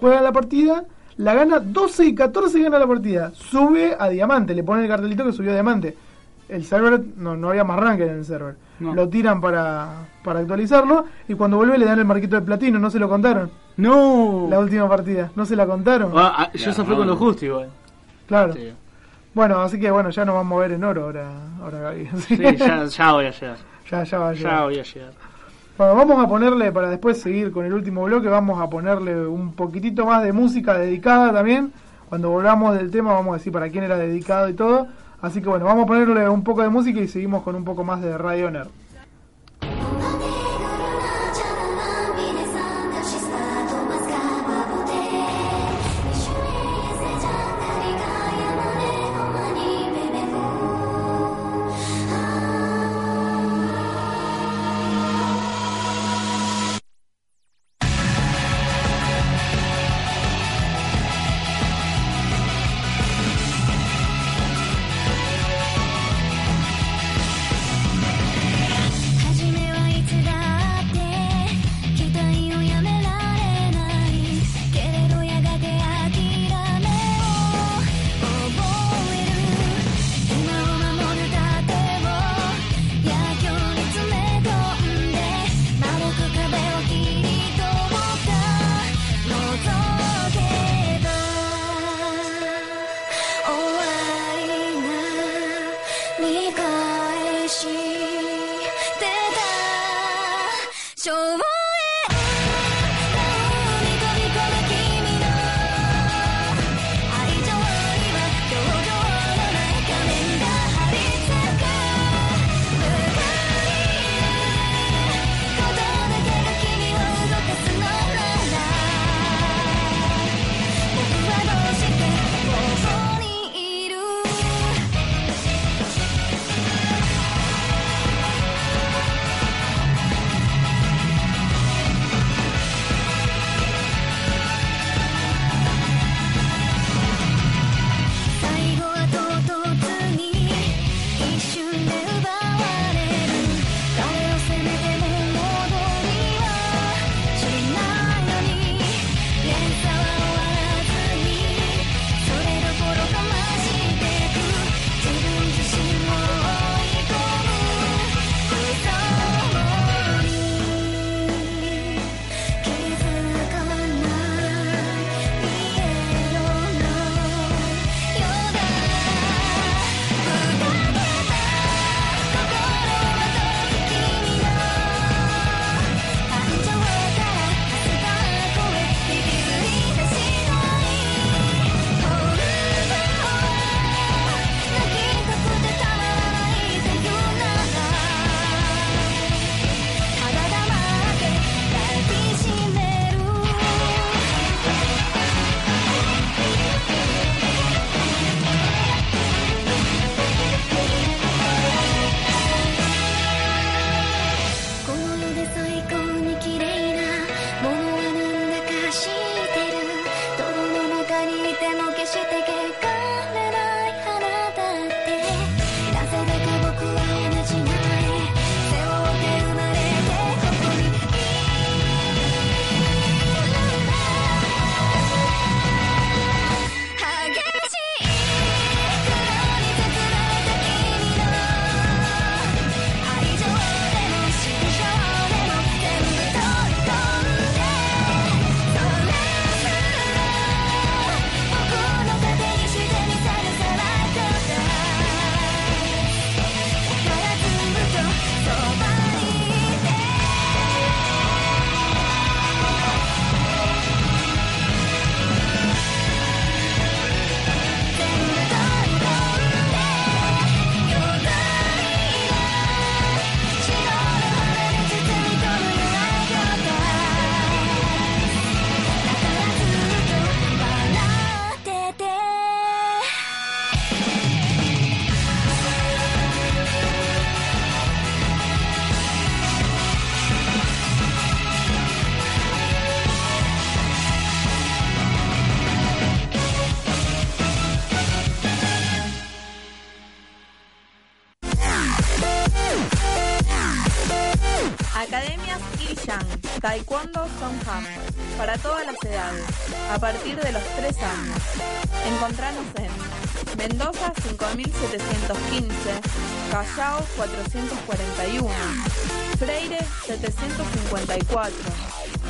Juega la partida, la gana 12 y 14 gana la partida. Sube a diamante, le ponen el cartelito que subió a diamante. El server, no, no había más ranking en el server. No. Lo tiran para, para actualizarlo y cuando vuelve le dan el marquito de platino, no se lo contaron. No. La última partida, no se la contaron. Ah, ah, yo La eso fue con lo justo igual. claro. Sí, Bueno, así que bueno, ya nos vamos a ver en oro ahora, ahora Gaby. Sí, ya, ya voy a llegar. ya, ya va a llegar. Ya voy a llegar. Bueno, vamos a ponerle, para después seguir con el último bloque, vamos a ponerle un poquitito más de música dedicada también. Cuando volvamos del tema vamos a decir para quién era dedicado y todo. Así que bueno, vamos a ponerle un poco de música y seguimos con un poco más de Radio Nerd.「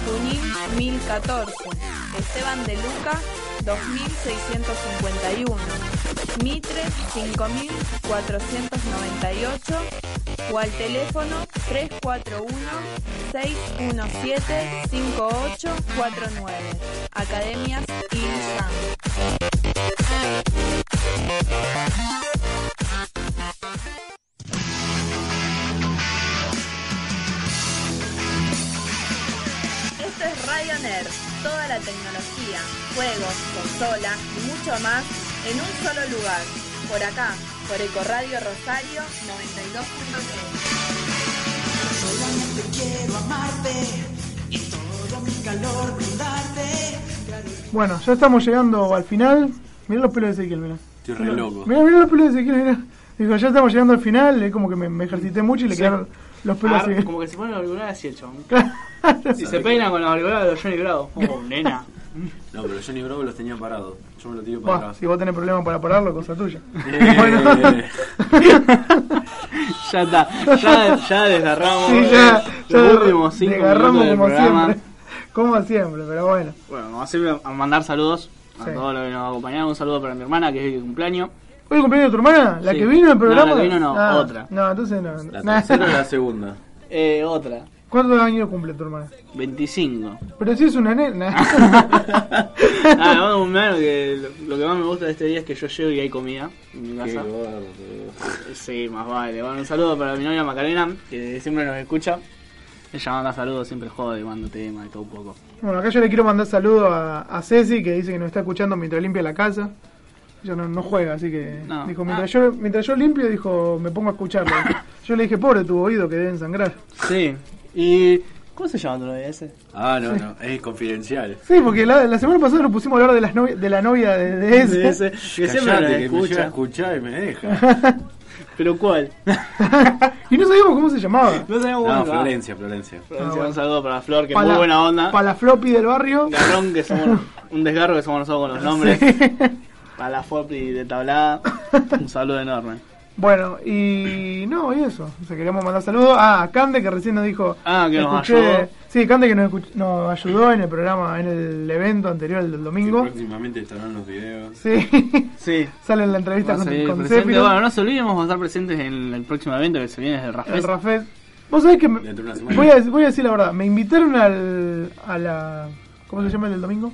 Junín 1014, Esteban de Luca 2651, Mitre 5498 o al teléfono 341-617-5849. Academias Ilsan. Juegos, consolas y mucho más en un solo lugar. Por acá, por Ecoradio Rosario 92.3. Solamente quiero amarte y todo mi calor brindarte. Bueno, ya estamos llegando al final. Mirá los pelos de Ezequiel, mirá. Estoy re loco. Mirá, mirá los pelos de Ezequiel, mirá. Digo, ya estamos llegando al final, es como que me, me ejercité mucho y le Sí. quedaron los pelos Ah, así. como que se pone la auricular así el chabón. Y se peina con la auricular de los Johnny Bravo. Oh, nena. No, pero Johnny Bravo los tenía parados. Yo me lo tiro para Buah, atrás. si vos tenés problemas para pararlo, cosa tuya. Eh, Bueno. Ya está. Ya, ya desgarramos Sí, ya, ya los últimos cinco desgarramos minutos del como programa. siempre. Como siempre, pero bueno. Bueno, vamos a, a mandar saludos a Sí. todos los que nos acompañaron. Un saludo para mi hermana, que es el cumpleaños. ¿Hoy cumpleaños de tu hermana? ¿La Sí. que vino al No, la programa? que vino no, Ah, otra. No, entonces no. La Nah. tercera o la segunda. Eh, otra. ¿Cuántos años cumple tu hermana? 25. Pero si es una nena. Ah, un mano que lo, lo que más me gusta de este día es que yo llego y hay comida en mi Qué casa. gordo. Sí, más vale. Bueno, un saludo para mi novia Macarena, que siempre nos escucha. Ella manda saludos, siempre jode, manda tema y todo un poco. Bueno, acá yo le quiero mandar saludos a, a Ceci, que dice que nos está escuchando mientras limpia la casa. Ella no, no juega, así que No. dijo, mientras, Ah. yo, mientras yo limpio, dijo, me pongo a escucharlo. yo le dije, pobre tu oído que deben sangrar. Sí. ¿Y cómo se llama tu novia ese? Ah, no, no, es confidencial. Sí, porque la, la semana pasada nos pusimos a hablar de, las novia- de la novia de, de ese. De ese, que siempre Callate, nos que me llega a escucha. escuchar y me deja. ¿Pero cuál? y no sabíamos cómo se llamaba. No sabemos cómo No. Florencia, Florencia. Florencia, Ah, bueno. Un saludo para Flor, que es muy la- buena onda. Para la floppy del barrio. Garrón, que somos un desgarro que somos nosotros con los nombres. Sí. Para la Floppy de tablada, un saludo enorme. Bueno, y no, y eso. O sea, queríamos mandar saludos a Cande, que recién nos dijo. Ah, que nos escuché- ayudó. Sí, Cande, que nos, escuch- nos ayudó en el programa, en el evento anterior, el del Que domingo. próximamente estarán los videos. Sí, Sí. sale en la entrevista con, con Bueno, no se olviden, vamos a estar presentes en el próximo evento que se viene desde el el Rafes. Rafet. Vos sabés que. me- Dentro de una semana. voy, a, voy a decir la verdad, me invitaron al, a la. ¿Cómo se llama el del domingo?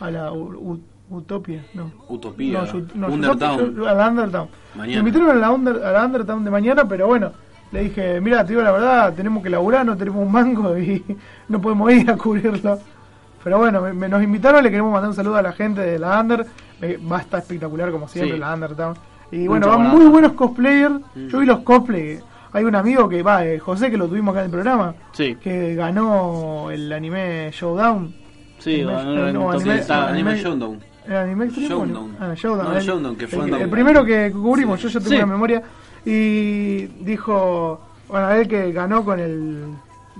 A la U- U- Utopia, no. Utopía. No, no, Undertown. yo- a la Undertown. Mañana. Me invitaron a la, under, a la Undertown de mañana, pero bueno, le dije, mira, te digo la verdad, tenemos que laburar, no tenemos un mango y no podemos ir a cubrirlo. Pero bueno, me, me- nos invitaron, le queremos mandar un saludo a la gente de la Under. Eh, va a estar espectacular como siempre Sí. la Undertown. Y bueno, van buena muy buenos cosplayers. Yo vi los cosplays. Hay un amigo que va, eh, José, que lo tuvimos acá en el programa, Sí, que ganó el anime Showdown. sí, Anime- bueno, no, entonces anime- Anime anime- Showdown. ¿El anime extreme? Showdown. Ah, Showdown. No, el, Showdown, que fue el, primero que cubrimos, Sí. yo ya tengo Sí. la memoria. Y dijo, bueno, él que ganó con el...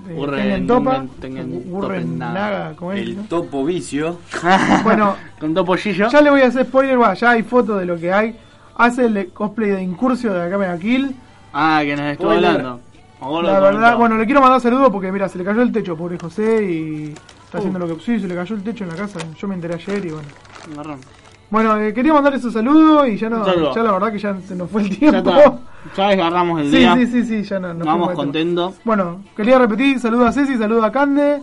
eh, Tengen Topa, Topen Naga. ¿cómo es? El no? topo vicio. Bueno, Con dos pollillos. ya le voy a hacer spoiler, va, ya hay fotos de lo que hay. Hace el cosplay de Incursio de Akame Kill. Ah, que nos estuvo hablando. La verdad, bueno, le quiero mandar saludos porque mira, se le cayó el techo, pobre José, y está haciendo lo que... Sí, se le cayó el techo en la casa, yo me enteré ayer y bueno. Marrón. Bueno, eh, quería mandar esos saludos y ya no, Un saludo. ya la verdad que ya se nos fue el Ya tiempo. está. Ya desgarramos el Sí, día. sí, sí, sí, ya no. vamos contentos. Bueno, quería repetir, saludo a Ceci, saludo a Cande,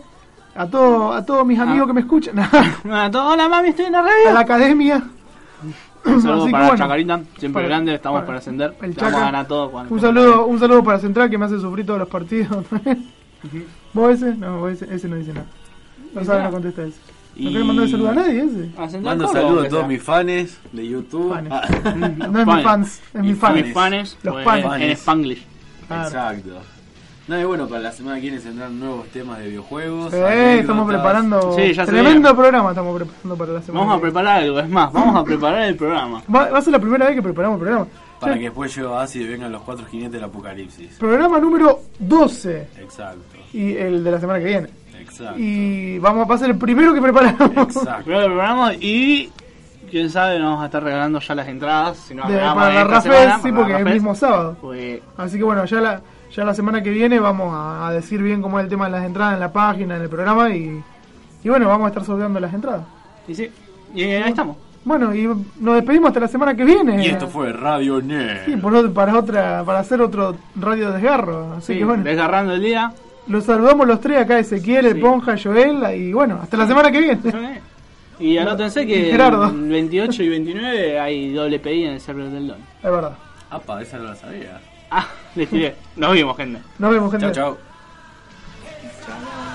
a todo, a todos mis amigos Ah. que me escuchan, a Bueno, todo- Hola mami, estoy en la radio. la academia. Un saludo para bueno, Chacarita, siempre para- grande, estamos para- para ascender. el vamos Chaca. a ganar todo. cuando- Un saludo, un saludo para Central que me hace sufrir todos los partidos. ¿Vos ese? No, vos ese, ese no dice nada. No sabe, no contesta No quiere mandar saludo a nadie ese. Mando saludos a todos sea. mis fans de YouTube. Fanes. Ah, No es mis fans, es mis fans. Los pues, panes. en, en Spanglish. Claro. Exacto. No, y bueno, para la semana que viene tendrán nuevos temas de videojuegos. Sí, anécdotas. estamos preparando. Sí, ya se tremendo programa estamos preparando para la semana. Vamos a preparar algo, es más, vamos a preparar el programa. Va, va a ser la primera vez que preparamos el programa. Para Sí, que después yo así y vengan los cuatro jinetes del apocalipsis. Programa número 12 Exacto. y el de la semana que viene. Exacto. Y vamos a ser el primero que preparamos. Exacto. Primero lo preparamos y quién sabe nos vamos a estar regalando ya las entradas. Si no De- para la Rafes, semana, sí, porque es el mismo sábado. pues, Así que bueno, ya la, ya la semana que viene vamos a, a decir bien cómo es el tema de las entradas en la página, en el programa y, y bueno, vamos a estar sorteando las entradas. y sí, y ahí estamos. Bueno, y nos despedimos hasta la semana que viene. Y esto fue Radio Nerd. Sí, por otro- para otra, para hacer otro radio desgarro. Así Sí, que bueno, desgarrando el día. Los saludamos los tres acá, Ezequiel, Sí. Ponja, Joel, y bueno, hasta la semana que viene. Y anótense que Y Gerardo. el 28 y 29 hay doble PI en el server del Don. Es verdad. Apa, esa no la sabía. Ah, les tiré. Nos vimos, gente. Nos vemos, gente. Chao, chao.